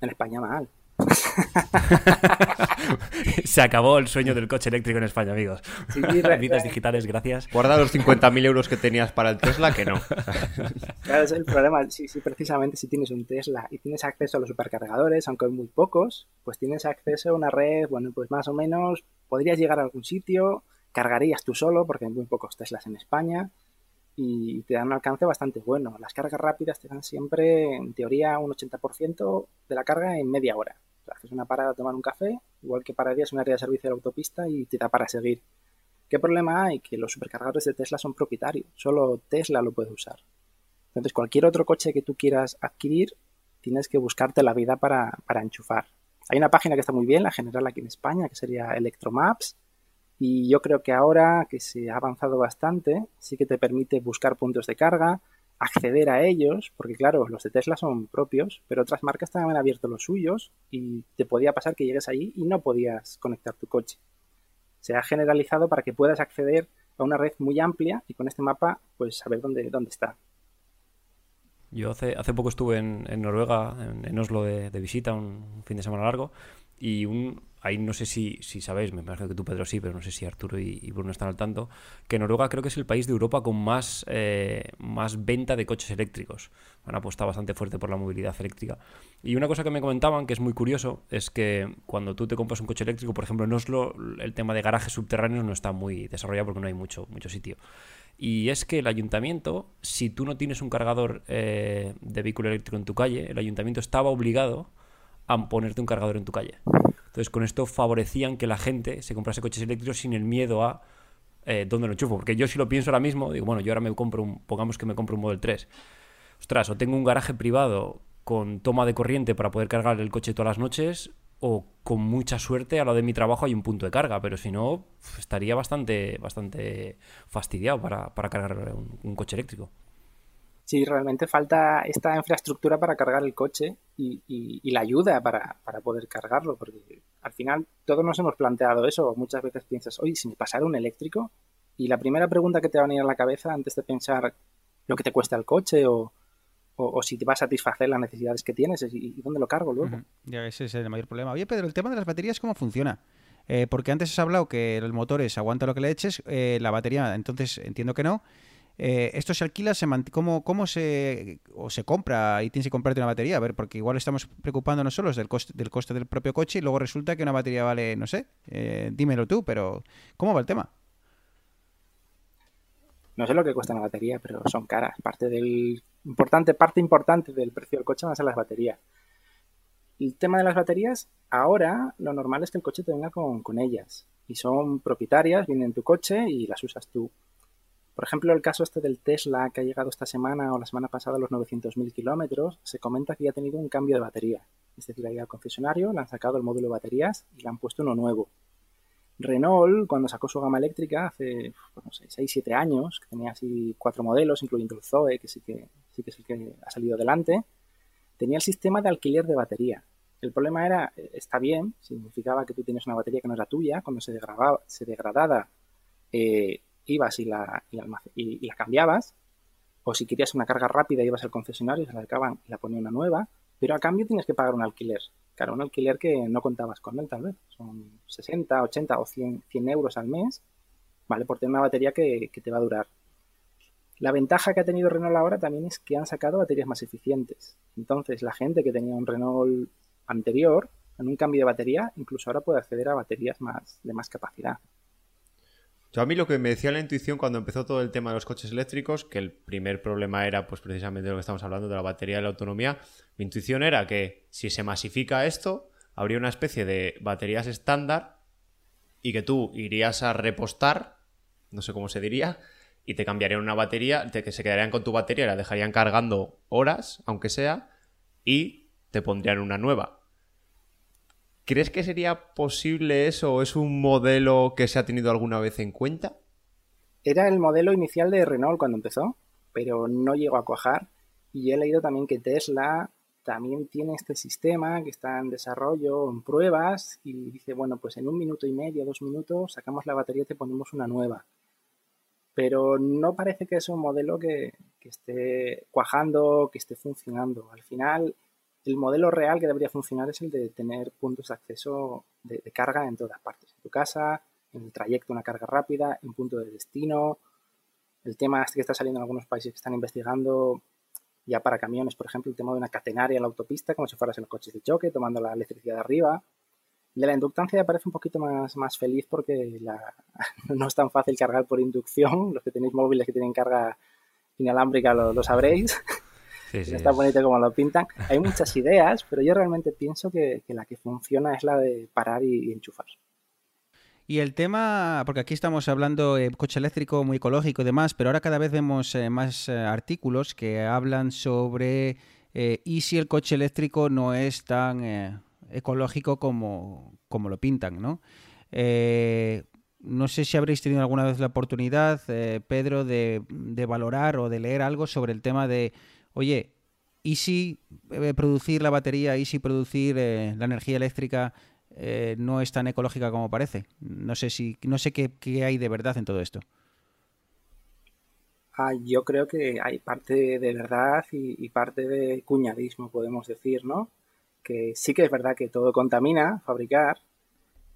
E: En España mal.
D: Se acabó el sueño del coche eléctrico en España, amigos.
E: Sí,
D: Vidas digitales, gracias.
C: Guarda los 50.000 euros que tenías para el Tesla, que no.
E: Claro, es el problema. Si, si precisamente si tienes un Tesla y tienes acceso a los supercargadores, aunque hay muy pocos, pues tienes acceso a una red, bueno, pues más o menos podrías llegar a algún sitio, cargarías tú solo, porque hay muy pocos Teslas en España, y te dan un alcance bastante bueno. Las cargas rápidas te dan siempre, en teoría, un 80% de la carga en media hora. Haces una parada a tomar un café, igual que pararías un área de servicio de la autopista y te da para seguir. ¿Qué problema hay? Que los supercargadores de Tesla son propietarios. Solo Tesla lo puede usar. Entonces, cualquier otro coche que tú quieras adquirir, tienes que buscarte la vida para, para enchufar. Hay una página que está muy bien, la general aquí en España, que sería Electromaps. Y yo creo que ahora que se ha avanzado bastante, sí que te permite buscar puntos de carga, acceder a ellos, porque claro, los de Tesla son propios, pero otras marcas también han abierto los suyos y te podía pasar que llegues allí y no podías conectar tu coche. Se ha generalizado para que puedas acceder a una red muy amplia y con este mapa pues saber dónde, dónde está.
D: Yo hace, hace poco estuve en, Noruega, en, Oslo, de, visita, un fin de semana largo, y un, ahí no sé si, si sabéis, me imagino que tú, Pedro, sí, pero no sé si Arturo y, Bruno están al tanto, que Noruega creo que es el país de Europa con más, eh, más venta de coches eléctricos. Han apostado bastante fuerte por la movilidad eléctrica. Y una cosa que me comentaban, que es muy curioso, es que cuando tú te compras un coche eléctrico, por ejemplo, en Oslo, el tema de garajes subterráneos no está muy desarrollado porque no hay mucho, mucho sitio. Y es que el ayuntamiento, si tú no tienes un cargador eh, de vehículo eléctrico en tu calle, el ayuntamiento estaba obligado a ponerte un cargador en tu calle. Entonces, con esto favorecían que la gente se comprase coches eléctricos sin el miedo a eh, dónde lo enchufo. Porque yo si lo pienso ahora mismo, digo, bueno, yo ahora me compro un, pongamos que me compro un Model 3. Ostras, o tengo un garaje privado con toma de corriente para poder cargar el coche todas las noches, o con mucha suerte a lo de mi trabajo hay un punto de carga, pero si no, estaría bastante, bastante fastidiado para, para cargar un, un coche eléctrico.
E: Sí, realmente falta esta infraestructura para cargar el coche y, la ayuda para, para poder cargarlo, porque al final todos nos hemos planteado eso. Muchas veces piensas, oye, si me pasara un eléctrico, y la primera pregunta que te va a venir a la cabeza antes de pensar lo que te cuesta el coche o, si te va a satisfacer las necesidades que tienes es, ¿y y dónde lo cargo luego?
A: Ya ese es el mayor problema. Oye, Pedro, el tema de las baterías, ¿cómo funciona? Eh, porque antes has hablado que el motor es aguanta lo que le eches, eh, la batería, entonces entiendo que no. Eh, ¿Esto se alquila? Se ¿cómo, ¿Cómo se o se compra y tienes que comprarte una batería? A ver, porque igual estamos preocupándonos solos del coste, del propio coche y luego resulta que una batería vale, no sé, eh, dímelo tú, pero ¿cómo va el tema?
E: No sé lo que cuesta una batería, pero son caras. Parte del importante, parte importante del precio del coche van a ser las baterías. El tema de las baterías, ahora lo normal es que el coche te venga con, con ellas. Y son propietarias, vienen en tu coche y las usas tú. Por ejemplo, el caso este del Tesla que ha llegado esta semana o la semana pasada a los 900.000 kilómetros, se comenta que ya ha tenido un cambio de batería. Es decir, ha ido al concesionario, le han sacado el módulo de baterías y le han puesto uno nuevo. Renault, cuando sacó su gama eléctrica hace, pues no sé, 6-7 años, que tenía así cuatro modelos, incluyendo el Zoe, que sí que, sí que es el que ha salido adelante, tenía el sistema de alquiler de batería. El problema era, eh, está bien, significaba que tú tienes una batería que no era tuya, cuando se degradaba, se degradaba eh, ibas y la, y, almac- y- la cambiabas, o si querías una carga rápida ibas al concesionario, se la acaban y la ponía una nueva, pero a cambio tienes que pagar un alquiler. Claro, un alquiler que no contabas con él tal vez. Son 60, 80 o 100, 100 euros al mes, ¿vale? Por tener una batería que, que te va a durar. La ventaja que ha tenido Renault ahora también es que han sacado baterías más eficientes. Entonces, la gente que tenía un Renault anterior, en un cambio de batería, incluso ahora puede acceder a baterías más, de más capacidad.
C: Yo a mí lo que me decía la intuición cuando empezó todo el tema de los coches eléctricos, que el primer problema era pues precisamente de lo que estamos hablando, de la batería y la autonomía, mi intuición era que si se masifica esto, habría una especie de baterías estándar y que tú irías a repostar, no sé cómo se diría, y te cambiarían una batería, te- que se quedarían con tu batería, la dejarían cargando horas, aunque sea, y te pondrían una nueva. ¿Crees que sería posible eso o es un modelo que se ha tenido alguna vez en cuenta?
E: Era el modelo inicial de Renault cuando empezó, pero no llegó a cuajar. Y he leído también que Tesla también tiene este sistema que está en desarrollo, en pruebas, y dice, bueno, pues en un minuto y medio, dos minutos, sacamos la batería y te ponemos una nueva. Pero no parece que es un modelo que, que esté cuajando, que esté funcionando. Al final, el modelo real que debería funcionar es el de tener puntos de acceso de, carga en todas partes. En tu casa, en el trayecto una carga rápida, en punto de destino. El tema este que está saliendo en algunos países que están investigando ya para camiones, por ejemplo, el tema de una catenaria en la autopista, como si fueras en los coches de choque, tomando la electricidad de arriba. De la inductancia me parece un poquito más, más feliz porque la- no es tan fácil cargar por inducción. Los que tenéis móviles que tienen carga inalámbrica lo, lo sabréis.
D: Sí, sí,
E: No está
D: es-
E: bonito como lo pintan. Hay muchas ideas, pero yo realmente pienso que, que la que funciona es la de parar y, y enchufar.
A: Y el tema, porque aquí estamos hablando de coche eléctrico muy ecológico y demás, pero ahora cada vez vemos eh, más eh, artículos que hablan sobre eh, y si el coche eléctrico no es tan eh, ecológico como, como lo pintan, ¿no? Eh, no sé si habréis tenido alguna vez la oportunidad, eh, Pedro, de, de valorar o de leer algo sobre el tema de, oye, ¿y si eh, producir la batería, y si producir eh, la energía eléctrica eh, no es tan ecológica como parece? No sé si, no sé qué, hay de verdad en todo esto.
E: Ah, yo creo que hay parte de verdad y, y parte de cuñadismo, podemos decir, ¿no? Que sí que es verdad que todo contamina fabricar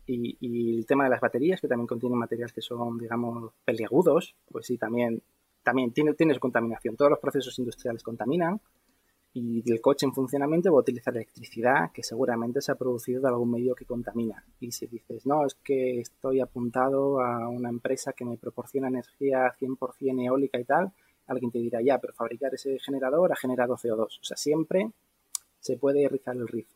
E: y, y el tema de las baterías, que también contienen materiales que son, digamos, peliagudos, pues sí, también, también tiene, su contaminación. Todos los procesos industriales contaminan y el coche en funcionamiento va a utilizar electricidad que seguramente se ha producido de algún medio que contamina. Y si dices, no, es que estoy apuntado a una empresa que me proporciona energía 100% eólica y tal, alguien te dirá, ya, pero fabricar ese generador ha generado CO2. O sea, siempre se puede rizar el rizo.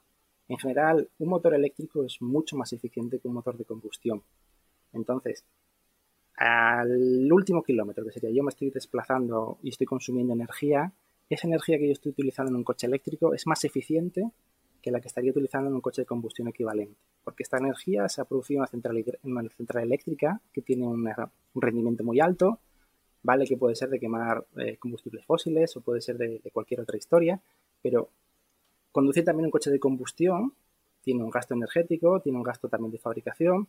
E: En general, un motor eléctrico es mucho más eficiente que un motor de combustión. Entonces, al último kilómetro, que sería yo me estoy desplazando y estoy consumiendo energía, esa energía que yo estoy utilizando en un coche eléctrico es más eficiente que la que estaría utilizando en un coche de combustión equivalente. Porque esta energía se ha producido en una central, eléctrica que tiene un rendimiento muy alto, ¿vale? Que puede ser de quemar eh, combustibles fósiles o puede ser de, de cualquier otra historia, pero conducir también un coche de combustión tiene un gasto energético, tiene un gasto también de fabricación.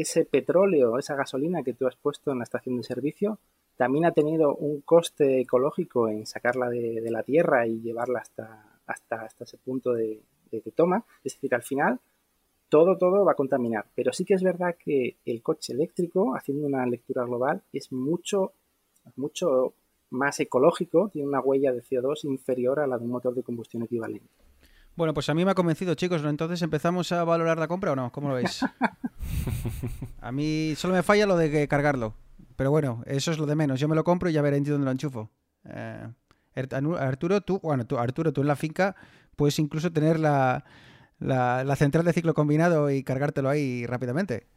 E: Ese petróleo, esa gasolina que tú has puesto en la estación de servicio, también ha tenido un coste ecológico en sacarla de, la tierra y llevarla hasta, hasta, hasta ese punto de, de- de toma. Es decir, al final, todo, todo va a contaminar. Pero sí que es verdad que el coche eléctrico, haciendo una lectura global, es mucho, mucho más ecológico, tiene una huella de CO2 inferior a la de un motor de combustión equivalente.
A: Bueno, pues a mí me ha convencido, chicos. ¿no? Entonces, ¿empezamos a valorar la compra o no? ¿Cómo lo veis? A mí solo me falla lo de que cargarlo. Pero bueno, eso es lo de menos. Yo me lo compro y ya veré en ti dónde lo enchufo. Eh, Art- Arturo, tú, bueno, tú, Arturo, tú en la finca puedes incluso tener la, la, la central de ciclo combinado y cargártelo ahí rápidamente.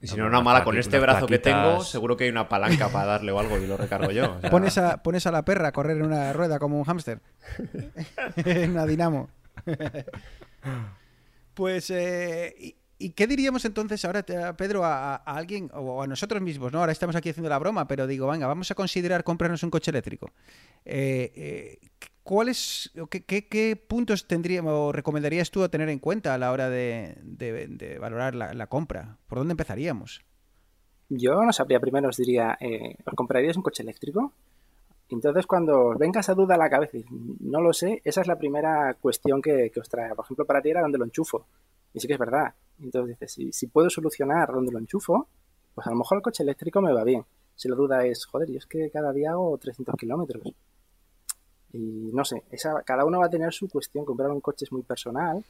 C: Y si no, una mala, con este brazo que tengo, seguro que hay una palanca para darle o algo y lo recargo yo. o sea,
A: Pones a, pones a la perra a correr en una rueda como un hámster. en una dinamo. pues, eh, ¿y, qué diríamos entonces ahora, Pedro, a, alguien o a nosotros mismos? ¿no? Ahora estamos aquí haciendo la broma, pero digo, venga, vamos a considerar comprarnos un coche eléctrico. Eh, eh, ¿Cuáles, qué, puntos tendríamos o recomendarías tú a tener en cuenta a la hora de, valorar la, compra? ¿Por dónde empezaríamos?
E: Yo no sabría, primero os diría, eh, ¿os compraríais un coche eléctrico? Entonces, cuando venga esa duda a la cabeza, y no lo sé, esa es la primera cuestión que, os trae. Por ejemplo, para ti era dónde lo enchufo. Y sí que es verdad. Entonces dices, si, si puedo solucionar dónde lo enchufo, pues a lo mejor el coche eléctrico me va bien. Si la duda es, joder, yo es que cada día hago 300 kilómetros. Y no sé, esa, cada uno va a tener su cuestión. Comprar un coche es muy personal.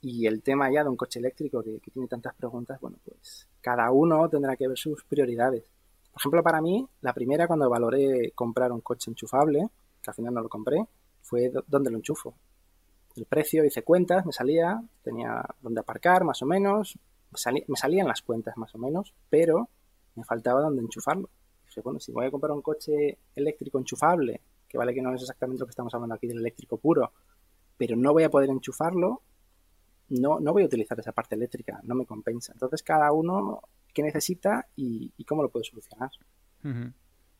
E: Y el tema ya de un coche eléctrico que tiene tantas preguntas, bueno, pues cada uno tendrá que ver sus prioridades. Por ejemplo, para mí, la primera cuando valoré comprar un coche enchufable, que al final no lo compré, fue do- dónde lo enchufo. El precio, hice cuentas, me salía, tenía dónde aparcar más o menos, me, salí- me salían las cuentas más o menos, pero me faltaba dónde enchufarlo. Dije, bueno, si voy a comprar un coche eléctrico enchufable, que vale que no es exactamente lo que estamos hablando aquí del eléctrico puro, pero no voy a poder enchufarlo, no, no voy a utilizar esa parte eléctrica, no me compensa. Entonces cada uno qué necesita y, y cómo lo puede solucionar.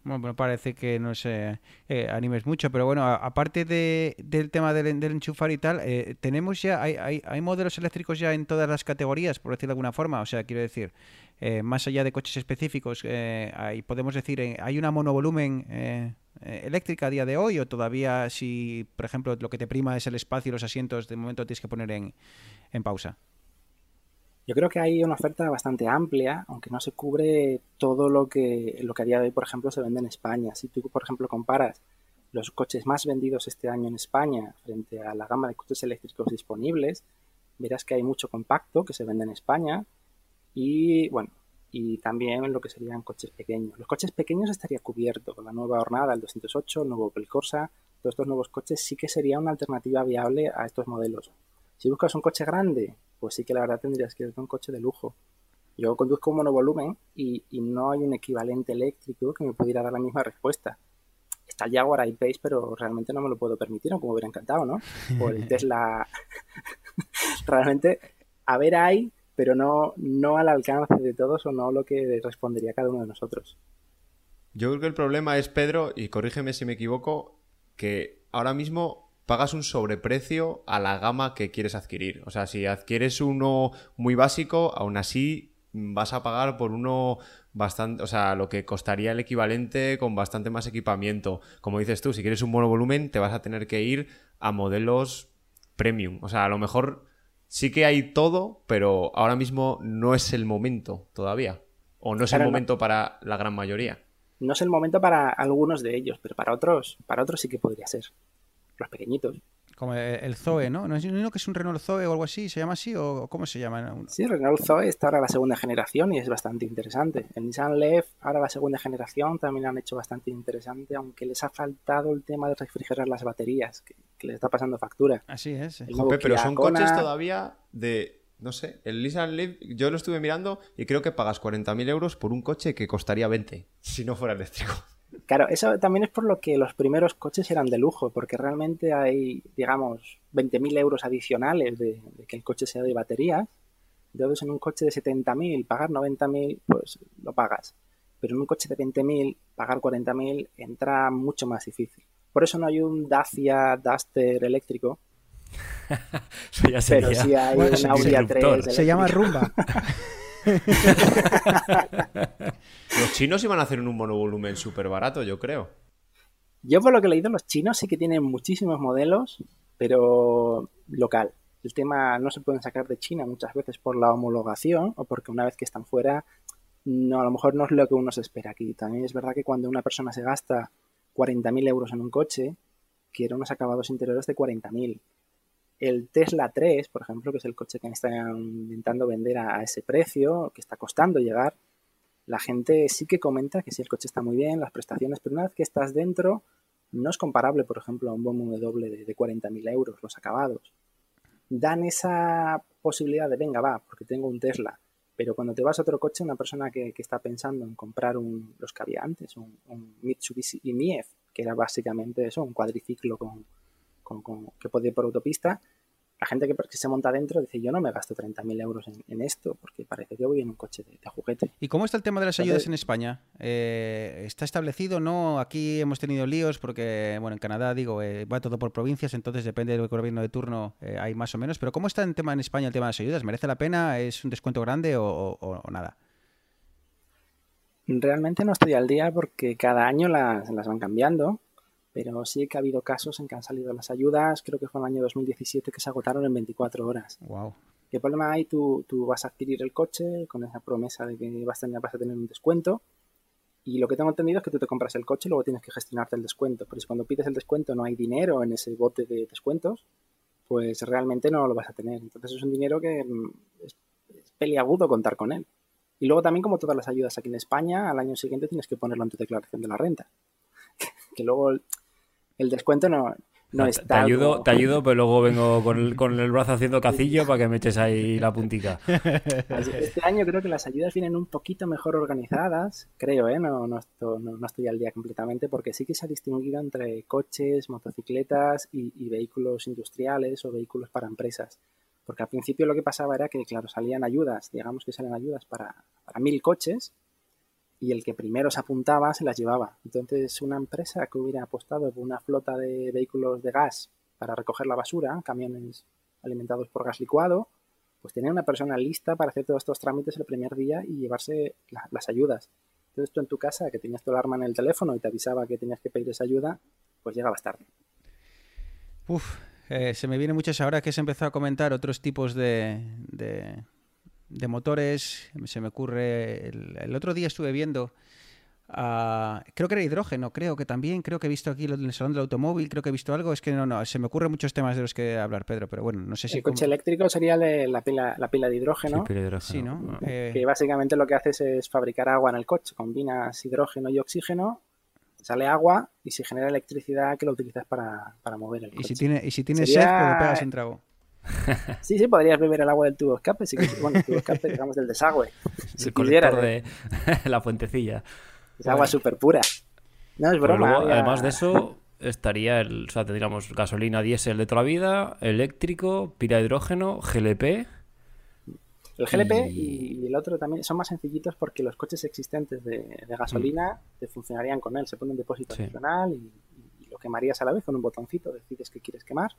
A: Bueno, parece que no sé, eh, animes mucho, pero bueno, aparte de, del tema del, enchufar y tal, eh, tenemos ya, hay, hay, hay modelos eléctricos ya en todas las categorías, por decirlo de alguna forma. O sea, quiero decir, eh, más allá de coches específicos, eh, hay, podemos decir, eh, ¿hay una monovolumen eh, eh, eléctrica a día de hoy? ¿O todavía si, por ejemplo, lo que te prima es el espacio y los asientos, de momento tienes que poner en pausa?
E: Yo creo que hay una oferta bastante amplia, aunque no se cubre todo lo que, lo que a día de hoy, por ejemplo, se vende en España. Si tú, por ejemplo, comparas los coches más vendidos este año en España frente a la gama de coches eléctricos disponibles, verás que hay mucho compacto que se vende en España y, bueno, y también lo que serían coches pequeños. Los coches pequeños estaría cubierto con la nueva Hornada, el 208, el nuevo Opel Corsa, todos estos nuevos coches sí que sería una alternativa viable a estos modelos. Si buscas un coche grande, pues sí que la verdad tendrías que ir con un coche de lujo. Yo conduzco un monovolumen y, y no hay un equivalente eléctrico que me pudiera dar la misma respuesta. Está el Jaguar I-Pace, pero realmente no me lo puedo permitir, aunque me hubiera encantado, ¿no? O el Tesla... realmente, a ver hay, pero no, no al alcance de todos o no lo que respondería cada uno de nosotros.
C: Yo creo que el problema es, Pedro, y corrígeme si me equivoco, que ahora mismo pagas un sobreprecio a la gama que quieres adquirir. O sea, si adquieres uno muy básico, aún así vas a pagar por uno bastante, o sea, lo que costaría el equivalente con bastante más equipamiento. Como dices tú, si quieres un monovolumen, te vas a tener que ir a modelos premium. O sea, a lo mejor sí que hay todo, pero ahora mismo no es el momento todavía. O no es
E: Claro,
C: el
E: no.
C: momento para la gran mayoría.
E: No es el momento para algunos de ellos, pero para otros, para otros sí que podría ser. Los pequeñitos.
A: Como el, el Zoe, ¿no? ¿No es uno que es un Renault Zoe o algo así? ¿Se llama así o cómo se llama?
E: Sí, Renault Zoe está ahora la segunda generación y es bastante interesante. El Nissan Leaf, ahora la segunda generación, también lo han hecho bastante interesante, aunque les ha faltado el tema de refrigerar las baterías, que, que les está pasando factura.
A: Así es.
E: El
C: Jope, pero son
E: Kona-
C: coches todavía de. No sé, el Nissan Leaf, yo lo estuve mirando y creo que pagas 40.000 euros por un coche que costaría 20 si no fuera eléctrico.
E: Claro, eso también es por lo que los primeros coches eran de lujo, porque realmente hay, digamos, 20.000 euros adicionales de, de que el coche sea de baterías. Entonces, en un coche de 70.000, pagar 90.000, pues lo pagas. Pero en un coche de 20.000, pagar 40.000 entra mucho más difícil. Por eso no hay un Dacia Duster eléctrico,
D: Eso ya
E: pero sí hay
A: Bueno,
E: un Audi
D: disruptor.
E: A3
A: Se llama. Rumba.
C: Los chinos iban a hacer un monovolumen súper barato, yo creo.
E: Yo por lo que he leído, los chinos sí que tienen muchísimos modelos, pero local. El tema no se pueden sacar de China muchas veces por la homologación o porque una vez que están fuera, no, a lo mejor no es lo que uno se espera aquí. También es verdad que cuando una persona se gasta 40.000 euros en un coche, quiere unos acabados interiores de 40.000. El Tesla 3, por ejemplo, que es el coche que están intentando vender a, ese precio, que está costando llegar, la gente sí que comenta que sí, el coche está muy bien, las prestaciones, pero una vez que estás dentro, no es comparable, por ejemplo, a un BMW de, de 40.000 euros, los acabados. Dan esa posibilidad de, venga, va, porque tengo un Tesla. Pero cuando te vas a otro coche, una persona que, está pensando en comprar los que había antes, un, un Mitsubishi IMIEF, que era básicamente eso, un cuadriciclo con, con- con- que podía ir por autopista, la gente que, que se monta dentro dice, yo no me gasto 30.000 euros en, en esto, porque parece que voy en un coche de, de juguete.
A: ¿Y cómo está el tema de las
E: Entonces-
A: ayudas en España? Eh, ¿Está establecido? ¿No? Aquí hemos tenido líos porque, bueno, en Canadá, digo, eh, va todo por provincias, entonces depende del gobierno de turno, eh, hay más o menos. Pero ¿cómo está el tema en España, el tema de las ayudas? ¿Merece la pena? ¿Es un descuento grande o, o- o nada?
E: Realmente no estoy al día porque cada año las, las van cambiando, pero sí que ha habido casos en que han salido las ayudas, creo que fue en el año 2017 que se agotaron en 24 horas.
A: Wow.
E: ¿Qué problema hay? Tú, tú vas a adquirir el coche con esa promesa de que vas a, tener, vas a tener un descuento y lo que tengo entendido es que tú te compras el coche y luego tienes que gestionarte el descuento. Pero si cuando pides el descuento no hay dinero en ese bote de descuentos, pues realmente no lo vas a tener. Entonces es un dinero que mm, es, es peliagudo contar con él. Y luego también, como todas las ayudas aquí en España, al año siguiente tienes que ponerlo en tu declaración de la renta. Que luego el, descuento no, no
D: te,
E: está.
D: te ayudo,
E: como-
D: te ayudo, pero luego vengo con el, con el brazo haciendo cacillo para que me eches ahí la puntica.
E: Este año creo que las ayudas vienen un poquito mejor organizadas, creo, ¿eh? no, no, esto- no- no estoy al día completamente, porque sí que se ha distinguido entre coches, motocicletas y, y vehículos industriales o vehículos para empresas. Porque al principio lo que pasaba era que, claro, salían ayudas, digamos que salen ayudas para, para mil coches y el que primero se apuntaba se las llevaba. Entonces, una empresa que hubiera apostado por una flota de vehículos de gas para recoger la basura, camiones alimentados por gas licuado, pues tenía una persona lista para hacer todos estos trámites el primer día y llevarse la- las ayudas. Entonces tú en tu casa, que tenías tu alarma en el teléfono y te avisaba que tenías que pedir esa ayuda, pues llegabas tarde.
A: Uf, eh, se me viene muchas ahora que se empezó a comentar otros tipos de, de, de motores. Se me ocurre. El, el otro día estuve viendo. ah, creo que era hidrógeno, creo que también. Creo que he visto aquí lo del salón del automóvil. Creo que he visto algo. Es que no, no. Se me ocurren muchos temas de los que hablar, Pedro. Pero bueno, no sé si.
E: el coche
A: como-
E: eléctrico sería el de la pila, la pila de hidrógeno,
D: Sí, hidrógeno.
A: Sí, ¿no? Eh,
E: que básicamente lo que haces es fabricar agua en el coche. Combinas hidrógeno y oxígeno, sale agua y se genera electricidad que lo utilizas para, para mover el
A: y
E: coche.
A: si tiene, y si tienes
E: Sería-
A: sed, pues le pegas un trago.
E: Sí, sí, podrías beber el agua del tubo escape, sí que, bueno, el tubo escape, digamos, del desagüe. Si
D: el
E: quisieras, ¿eh?
D: de la fuentecilla.
E: Es agua súper pura. No, es broma.
D: luego, además de eso, estaría el, o sea, tendríamos gasolina diésel de toda la vida, eléctrico, pila de hidrógeno, GLP.
E: El GLP
D: Y-
E: y el otro también son más sencillitos porque los coches existentes de, de gasolina te funcionarían con él. Se pone un depósito
D: Sí.
E: adicional y, y lo quemarías a la vez con un botoncito, decides que quieres quemar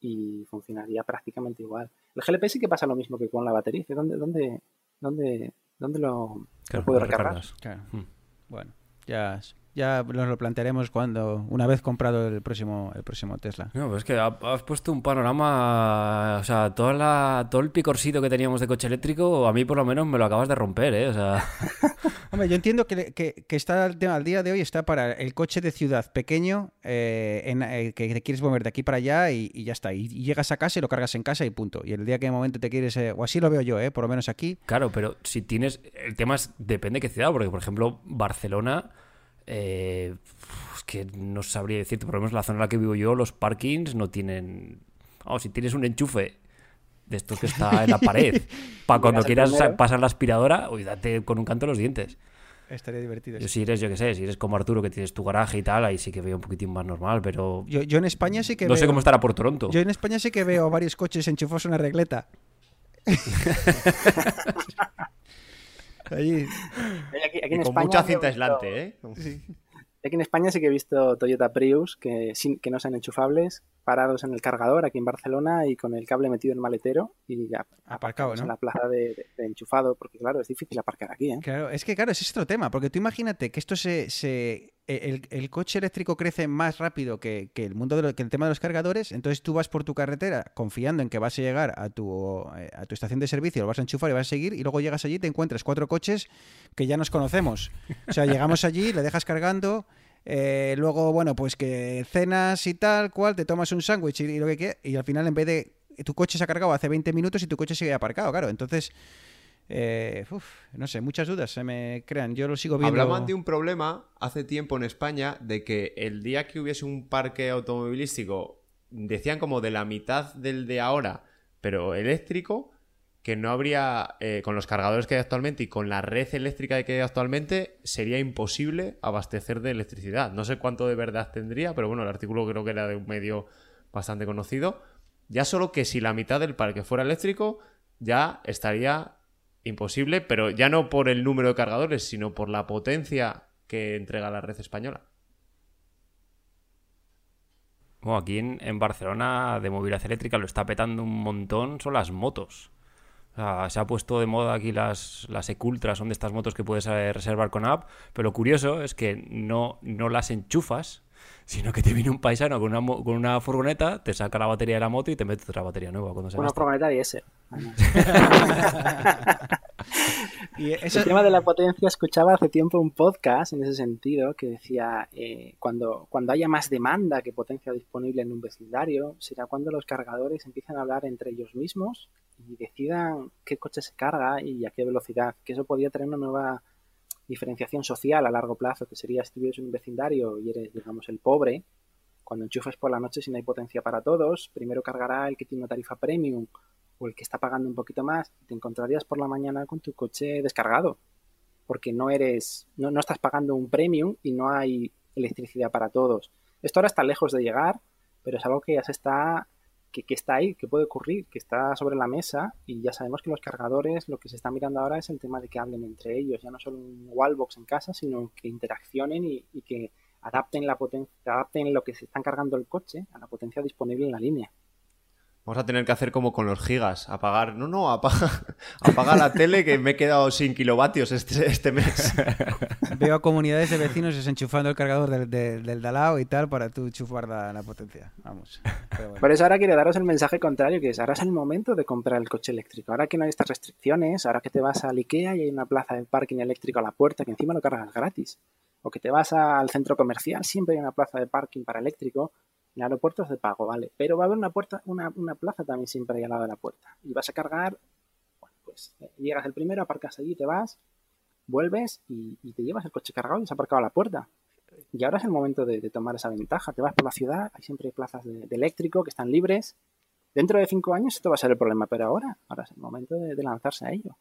E: y funcionaría prácticamente igual. El GLP sí que pasa lo mismo que con la batería. ¿Dónde, dónde, dónde, dónde lo,
D: Claro,
E: lo puedo recargar?
A: Claro.
D: Hmm.
A: Bueno, ya, ya nos lo plantearemos cuando una vez comprado el próximo, el próximo Tesla.
D: No, pues es que ha- has puesto un panorama, o sea, toda la, todo el picorcito que teníamos de coche eléctrico, a mí por lo menos me lo acabas de romper, ¿eh? O sea,
A: Hombre, yo entiendo que, que- que está al, al día de hoy está para el coche de ciudad pequeño eh, en, eh, que te quieres mover de aquí para allá y, y ya está. Y, y llegas a casa y lo cargas en casa y punto. Y el día que de momento te quieres, eh, o así lo veo yo, eh, por lo menos aquí.
D: claro, pero si tienes, el tema es, depende de qué ciudad, porque por ejemplo, Barcelona, eh, es que no sabría decirte, por lo menos la zona en la que vivo yo, los parkings no tienen, vamos, si tienes un enchufe de estos que está en la pared, para cuando quieras
E: primero.
D: pasar la aspiradora, uy, date con un canto los dientes.
A: Estaría divertido.
D: Yo si eres, yo qué sé, si eres como Arturo que tienes tu garaje y tal, ahí sí que veo un poquitín más normal, pero
A: Yo, yo en España sí que
D: no
A: veo,
D: sé cómo estará por Toronto.
A: Yo en España sí que veo varios coches enchufados a una regleta. Allí.
E: Aquí, aquí
C: Y
E: en
C: con
E: España
C: mucha
E: sí
C: cinta
E: visto-
C: aislante, ¿eh?
E: Aquí en España sí que he visto Toyota Prius que, sin- que no sean enchufables, parados en el cargador aquí en Barcelona y con el cable metido en el maletero y ya
A: Aparcado,
E: en la plaza de, de- de enchufado, porque claro, es difícil aparcar aquí, ¿eh?
A: Claro, es que claro, ese es otro tema, porque tú imagínate que esto se, se el, el coche eléctrico crece más rápido que, el mundo que el tema de los cargadores, entonces tú vas por tu carretera confiando en que vas a llegar a tu eh, a tu estación de servicio, lo vas a enchufar y vas a seguir y luego llegas allí y te encuentras cuatro coches que ya nos conocemos. O sea, llegamos allí, le dejas cargando eh, luego, bueno, pues que cenas y tal, cual, te tomas un sándwich y, y lo que quieras, y al final en vez de tu coche se ha cargado hace 20 minutos y tu coche sigue aparcado, claro. Entonces, eh, no sé, muchas dudas se me crean. Yo lo sigo viendo.
C: Hablaban de un problema hace tiempo en España de que el día que hubiese un parque automovilístico, decían como de la mitad del de ahora, pero eléctrico, que no habría, eh, con los cargadores que hay actualmente y con la red eléctrica que hay actualmente, sería imposible abastecer de electricidad. No sé cuánto de verdad tendría, pero bueno, el artículo creo que era de un medio bastante conocido. Ya solo que si la mitad del parque fuera eléctrico, ya estaría imposible, pero ya no por el número de cargadores, sino por la potencia que entrega la red española.
D: Bueno, aquí en, Barcelona de movilidad eléctrica lo está petando un montón son las motos. O sea, se ha puesto de moda aquí las, las Ecultras, son de estas motos que puedes eh, reservar con app, pero lo curioso es que no, no las enchufas, sino que te viene un paisano con una, mo- con una furgoneta, te saca la batería de la moto y te mete otra batería nueva cuando se
E: Una
D: gasta.
E: furgoneta.
A: Y eso,
E: El tema de la potencia, escuchaba hace tiempo un podcast en ese sentido que decía, eh, cuando, cuando haya más demanda que potencia disponible en un vecindario, será cuando los cargadores empiezan a hablar entre ellos mismos y decidan qué coche se carga y a qué velocidad, que eso podría tener una nueva diferenciación social a largo plazo, que sería si vives en un vecindario y eres, digamos, el pobre, cuando enchufes por la noche si no hay potencia para todos, primero cargará el que tiene una tarifa premium o el que está pagando un poquito más, y te encontrarías por la mañana con tu coche descargado, porque no eres, no, no estás pagando un premium y no hay electricidad para todos. Esto ahora está lejos de llegar, pero es algo que ya se está, que, está ahí, que puede ocurrir, que está sobre la mesa y ya sabemos que los cargadores, lo que se está mirando ahora es el tema de que hablen entre ellos, ya no solo un wallbox en casa, sino que interaccionen y, que adapten la adapten lo que se están cargando el coche a la potencia disponible en la línea.
C: Vamos a tener que hacer como con los gigas, apagar, no, no, apaga, apaga la tele que me he quedado sin kilovatios este, este mes.
A: veo a comunidades de vecinos desenchufando el cargador del, del, del Dalao y tal para tú chufar la, la potencia. Vamos. Pero bueno.
E: Por eso ahora quiero daros el mensaje contrario, que es ahora es el momento de comprar el coche eléctrico. Ahora que no hay estas restricciones, ahora que te vas al Ikea y hay una plaza de parking eléctrico a la puerta, que encima lo cargas gratis. O que te vas al centro comercial, siempre hay una plaza de parking para eléctrico. En aeropuertos de pago, vale. Pero va a haber una, puerta, una, una plaza también siempre ahí al lado de la puerta. Y vas a cargar, bueno, pues eh, llegas el primero, aparcas allí, te vas, vuelves y, te llevas el coche cargado y has aparcado a la puerta. Y ahora es el momento de, tomar esa ventaja. Te vas por la ciudad, hay siempre plazas de, eléctrico que están libres. Dentro de cinco años esto va a ser el problema, pero ahora, ahora es el momento de lanzarse a ello.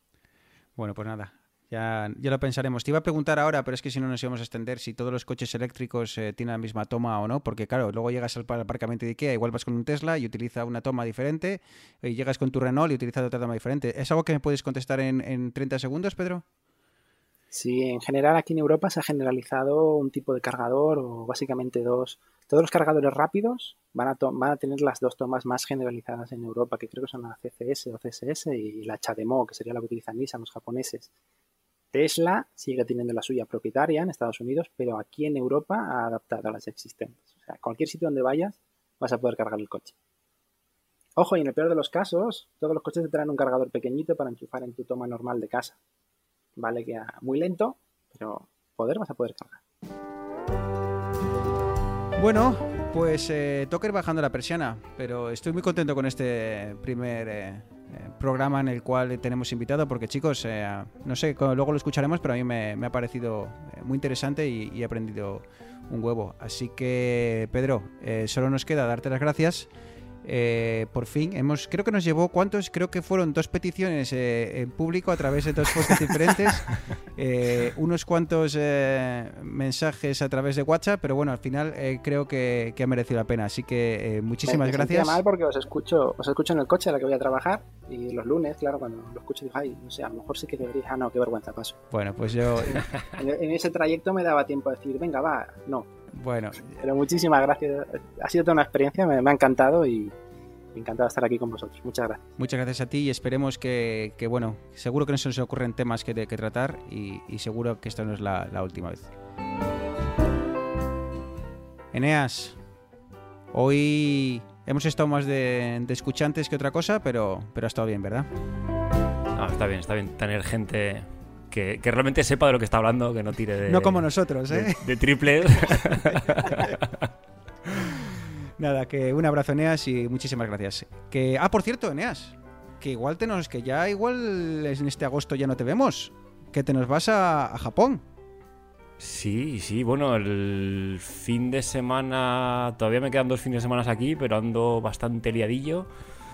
A: Bueno, pues nada. Ya, ya lo pensaremos. Te iba a preguntar ahora, pero es que si no nos íbamos a extender si todos los coches eléctricos eh, tienen la misma toma o no, porque claro, luego llegas al par- aparcamiento de Ikea, igual vas con un Tesla y utiliza una toma diferente, y llegas con tu Renault y utiliza otra toma diferente. ¿Es algo que me puedes contestar en, en 30 segundos, Pedro?
E: Sí, en general aquí en Europa se ha generalizado un tipo de cargador o básicamente dos. Todos los cargadores rápidos van a, to- van a tener las dos tomas más generalizadas en Europa, que creo que son la CCS o CSS y la CHAdeMO, que sería la que utilizan Nissan los japoneses. Tesla sigue teniendo la suya propietaria en Estados Unidos, pero aquí en Europa ha adaptado a las existentes. O sea, cualquier sitio donde vayas vas a poder cargar el coche. Ojo, y en el peor de los casos, todos los coches te traen un cargador pequeñito para enchufar en tu toma normal de casa. Vale que muy lento, pero poder vas a poder cargar.
A: Bueno, pues eh, ir bajando la persiana, pero estoy muy contento con este primer eh, programa en el cual tenemos invitado, porque chicos, eh, no sé, luego lo escucharemos, pero a mí me, ha parecido eh, muy interesante y, he aprendido un huevo. Así que, Pedro, eh, solo nos queda darte las gracias. Eh, por fin, hemos, creo que nos llevó, ¿cuántos? Creo que fueron dos peticiones eh, en público a través de dos posts diferentes, eh, unos cuantos eh, mensajes a través de WhatsApp, pero bueno, al final eh, creo que, que ha merecido la pena. Así que eh, muchísimas
E: Me- me
A: gracias.
E: mal porque os escucho, os escucho en el coche a la que voy a trabajar y los lunes, claro, cuando lo escucho digo, ay, no sé, a lo mejor sí que debería, ah, no, qué vergüenza paso.
A: Bueno, pues yo,
E: En, en ese trayecto me daba tiempo a decir, venga, va, no.
A: Bueno,
E: Pero muchísimas gracias, ha sido toda una experiencia, me, me ha encantado y encantado de estar aquí con vosotros. Muchas gracias.
A: muchas gracias a ti y esperemos que, que, bueno, seguro que no se nos ocurren temas que, que tratar y, y seguro que esta no es la, la última vez. Eneas, hoy hemos estado más de, de escuchantes que otra cosa, pero, pero ha estado bien, ¿verdad?
D: No, está bien, está bien tener gente que, que realmente sepa de lo que está hablando, que no tire de,
A: No como nosotros, ¿eh?
D: de, de triples.
A: Nada, que un abrazo, Eneas, y muchísimas gracias. Que, ah, por cierto, Eneas, que igual te nos, que ya igual en este agosto ya no te vemos, que te nos vas a, a Japón.
D: Sí, sí, bueno, el fin de semana, todavía me quedan dos fines de semana aquí, pero ando bastante liadillo.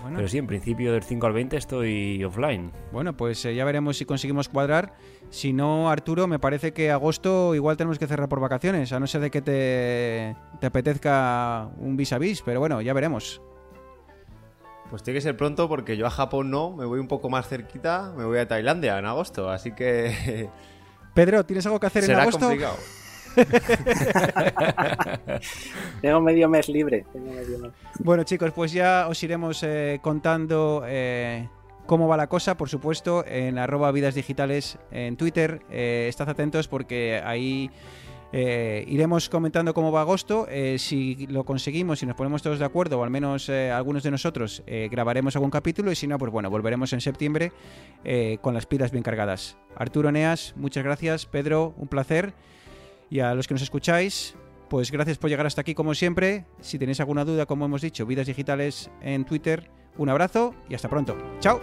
A: Bueno,
D: Pero sí, en principio del 5 al 20 estoy offline.
A: bueno pues eh, ya veremos si conseguimos cuadrar. Si no, Arturo, me parece que agosto igual tenemos que cerrar por vacaciones, a no ser de que te, te apetezca un vis a vis, pero bueno, ya veremos.
C: Pues tiene que ser pronto porque yo a Japón no, me voy un poco más cerquita, me voy a Tailandia en agosto, así que
A: Pedro, ¿tienes algo que hacer en agosto?
C: complicado.
E: Tengo medio mes libre.
A: Bueno chicos, pues ya os iremos eh, contando eh, cómo va la cosa, por supuesto, en arroba vidas digitales en Twitter. Eh, estad atentos porque ahí eh, iremos comentando cómo va agosto. Si lo conseguimos, si nos ponemos todos de acuerdo, o al menos algunos de nosotros, grabaremos algún capítulo. Y si no, pues bueno, volveremos en septiembre con las pilas bien cargadas. Arturo Neas, muchas gracias. Pedro, un placer. Y a los que nos escucháis, pues gracias por llegar hasta aquí como siempre. Si tenéis alguna duda, como hemos dicho, vidas digitales en Twitter. Un abrazo y hasta pronto. Chao.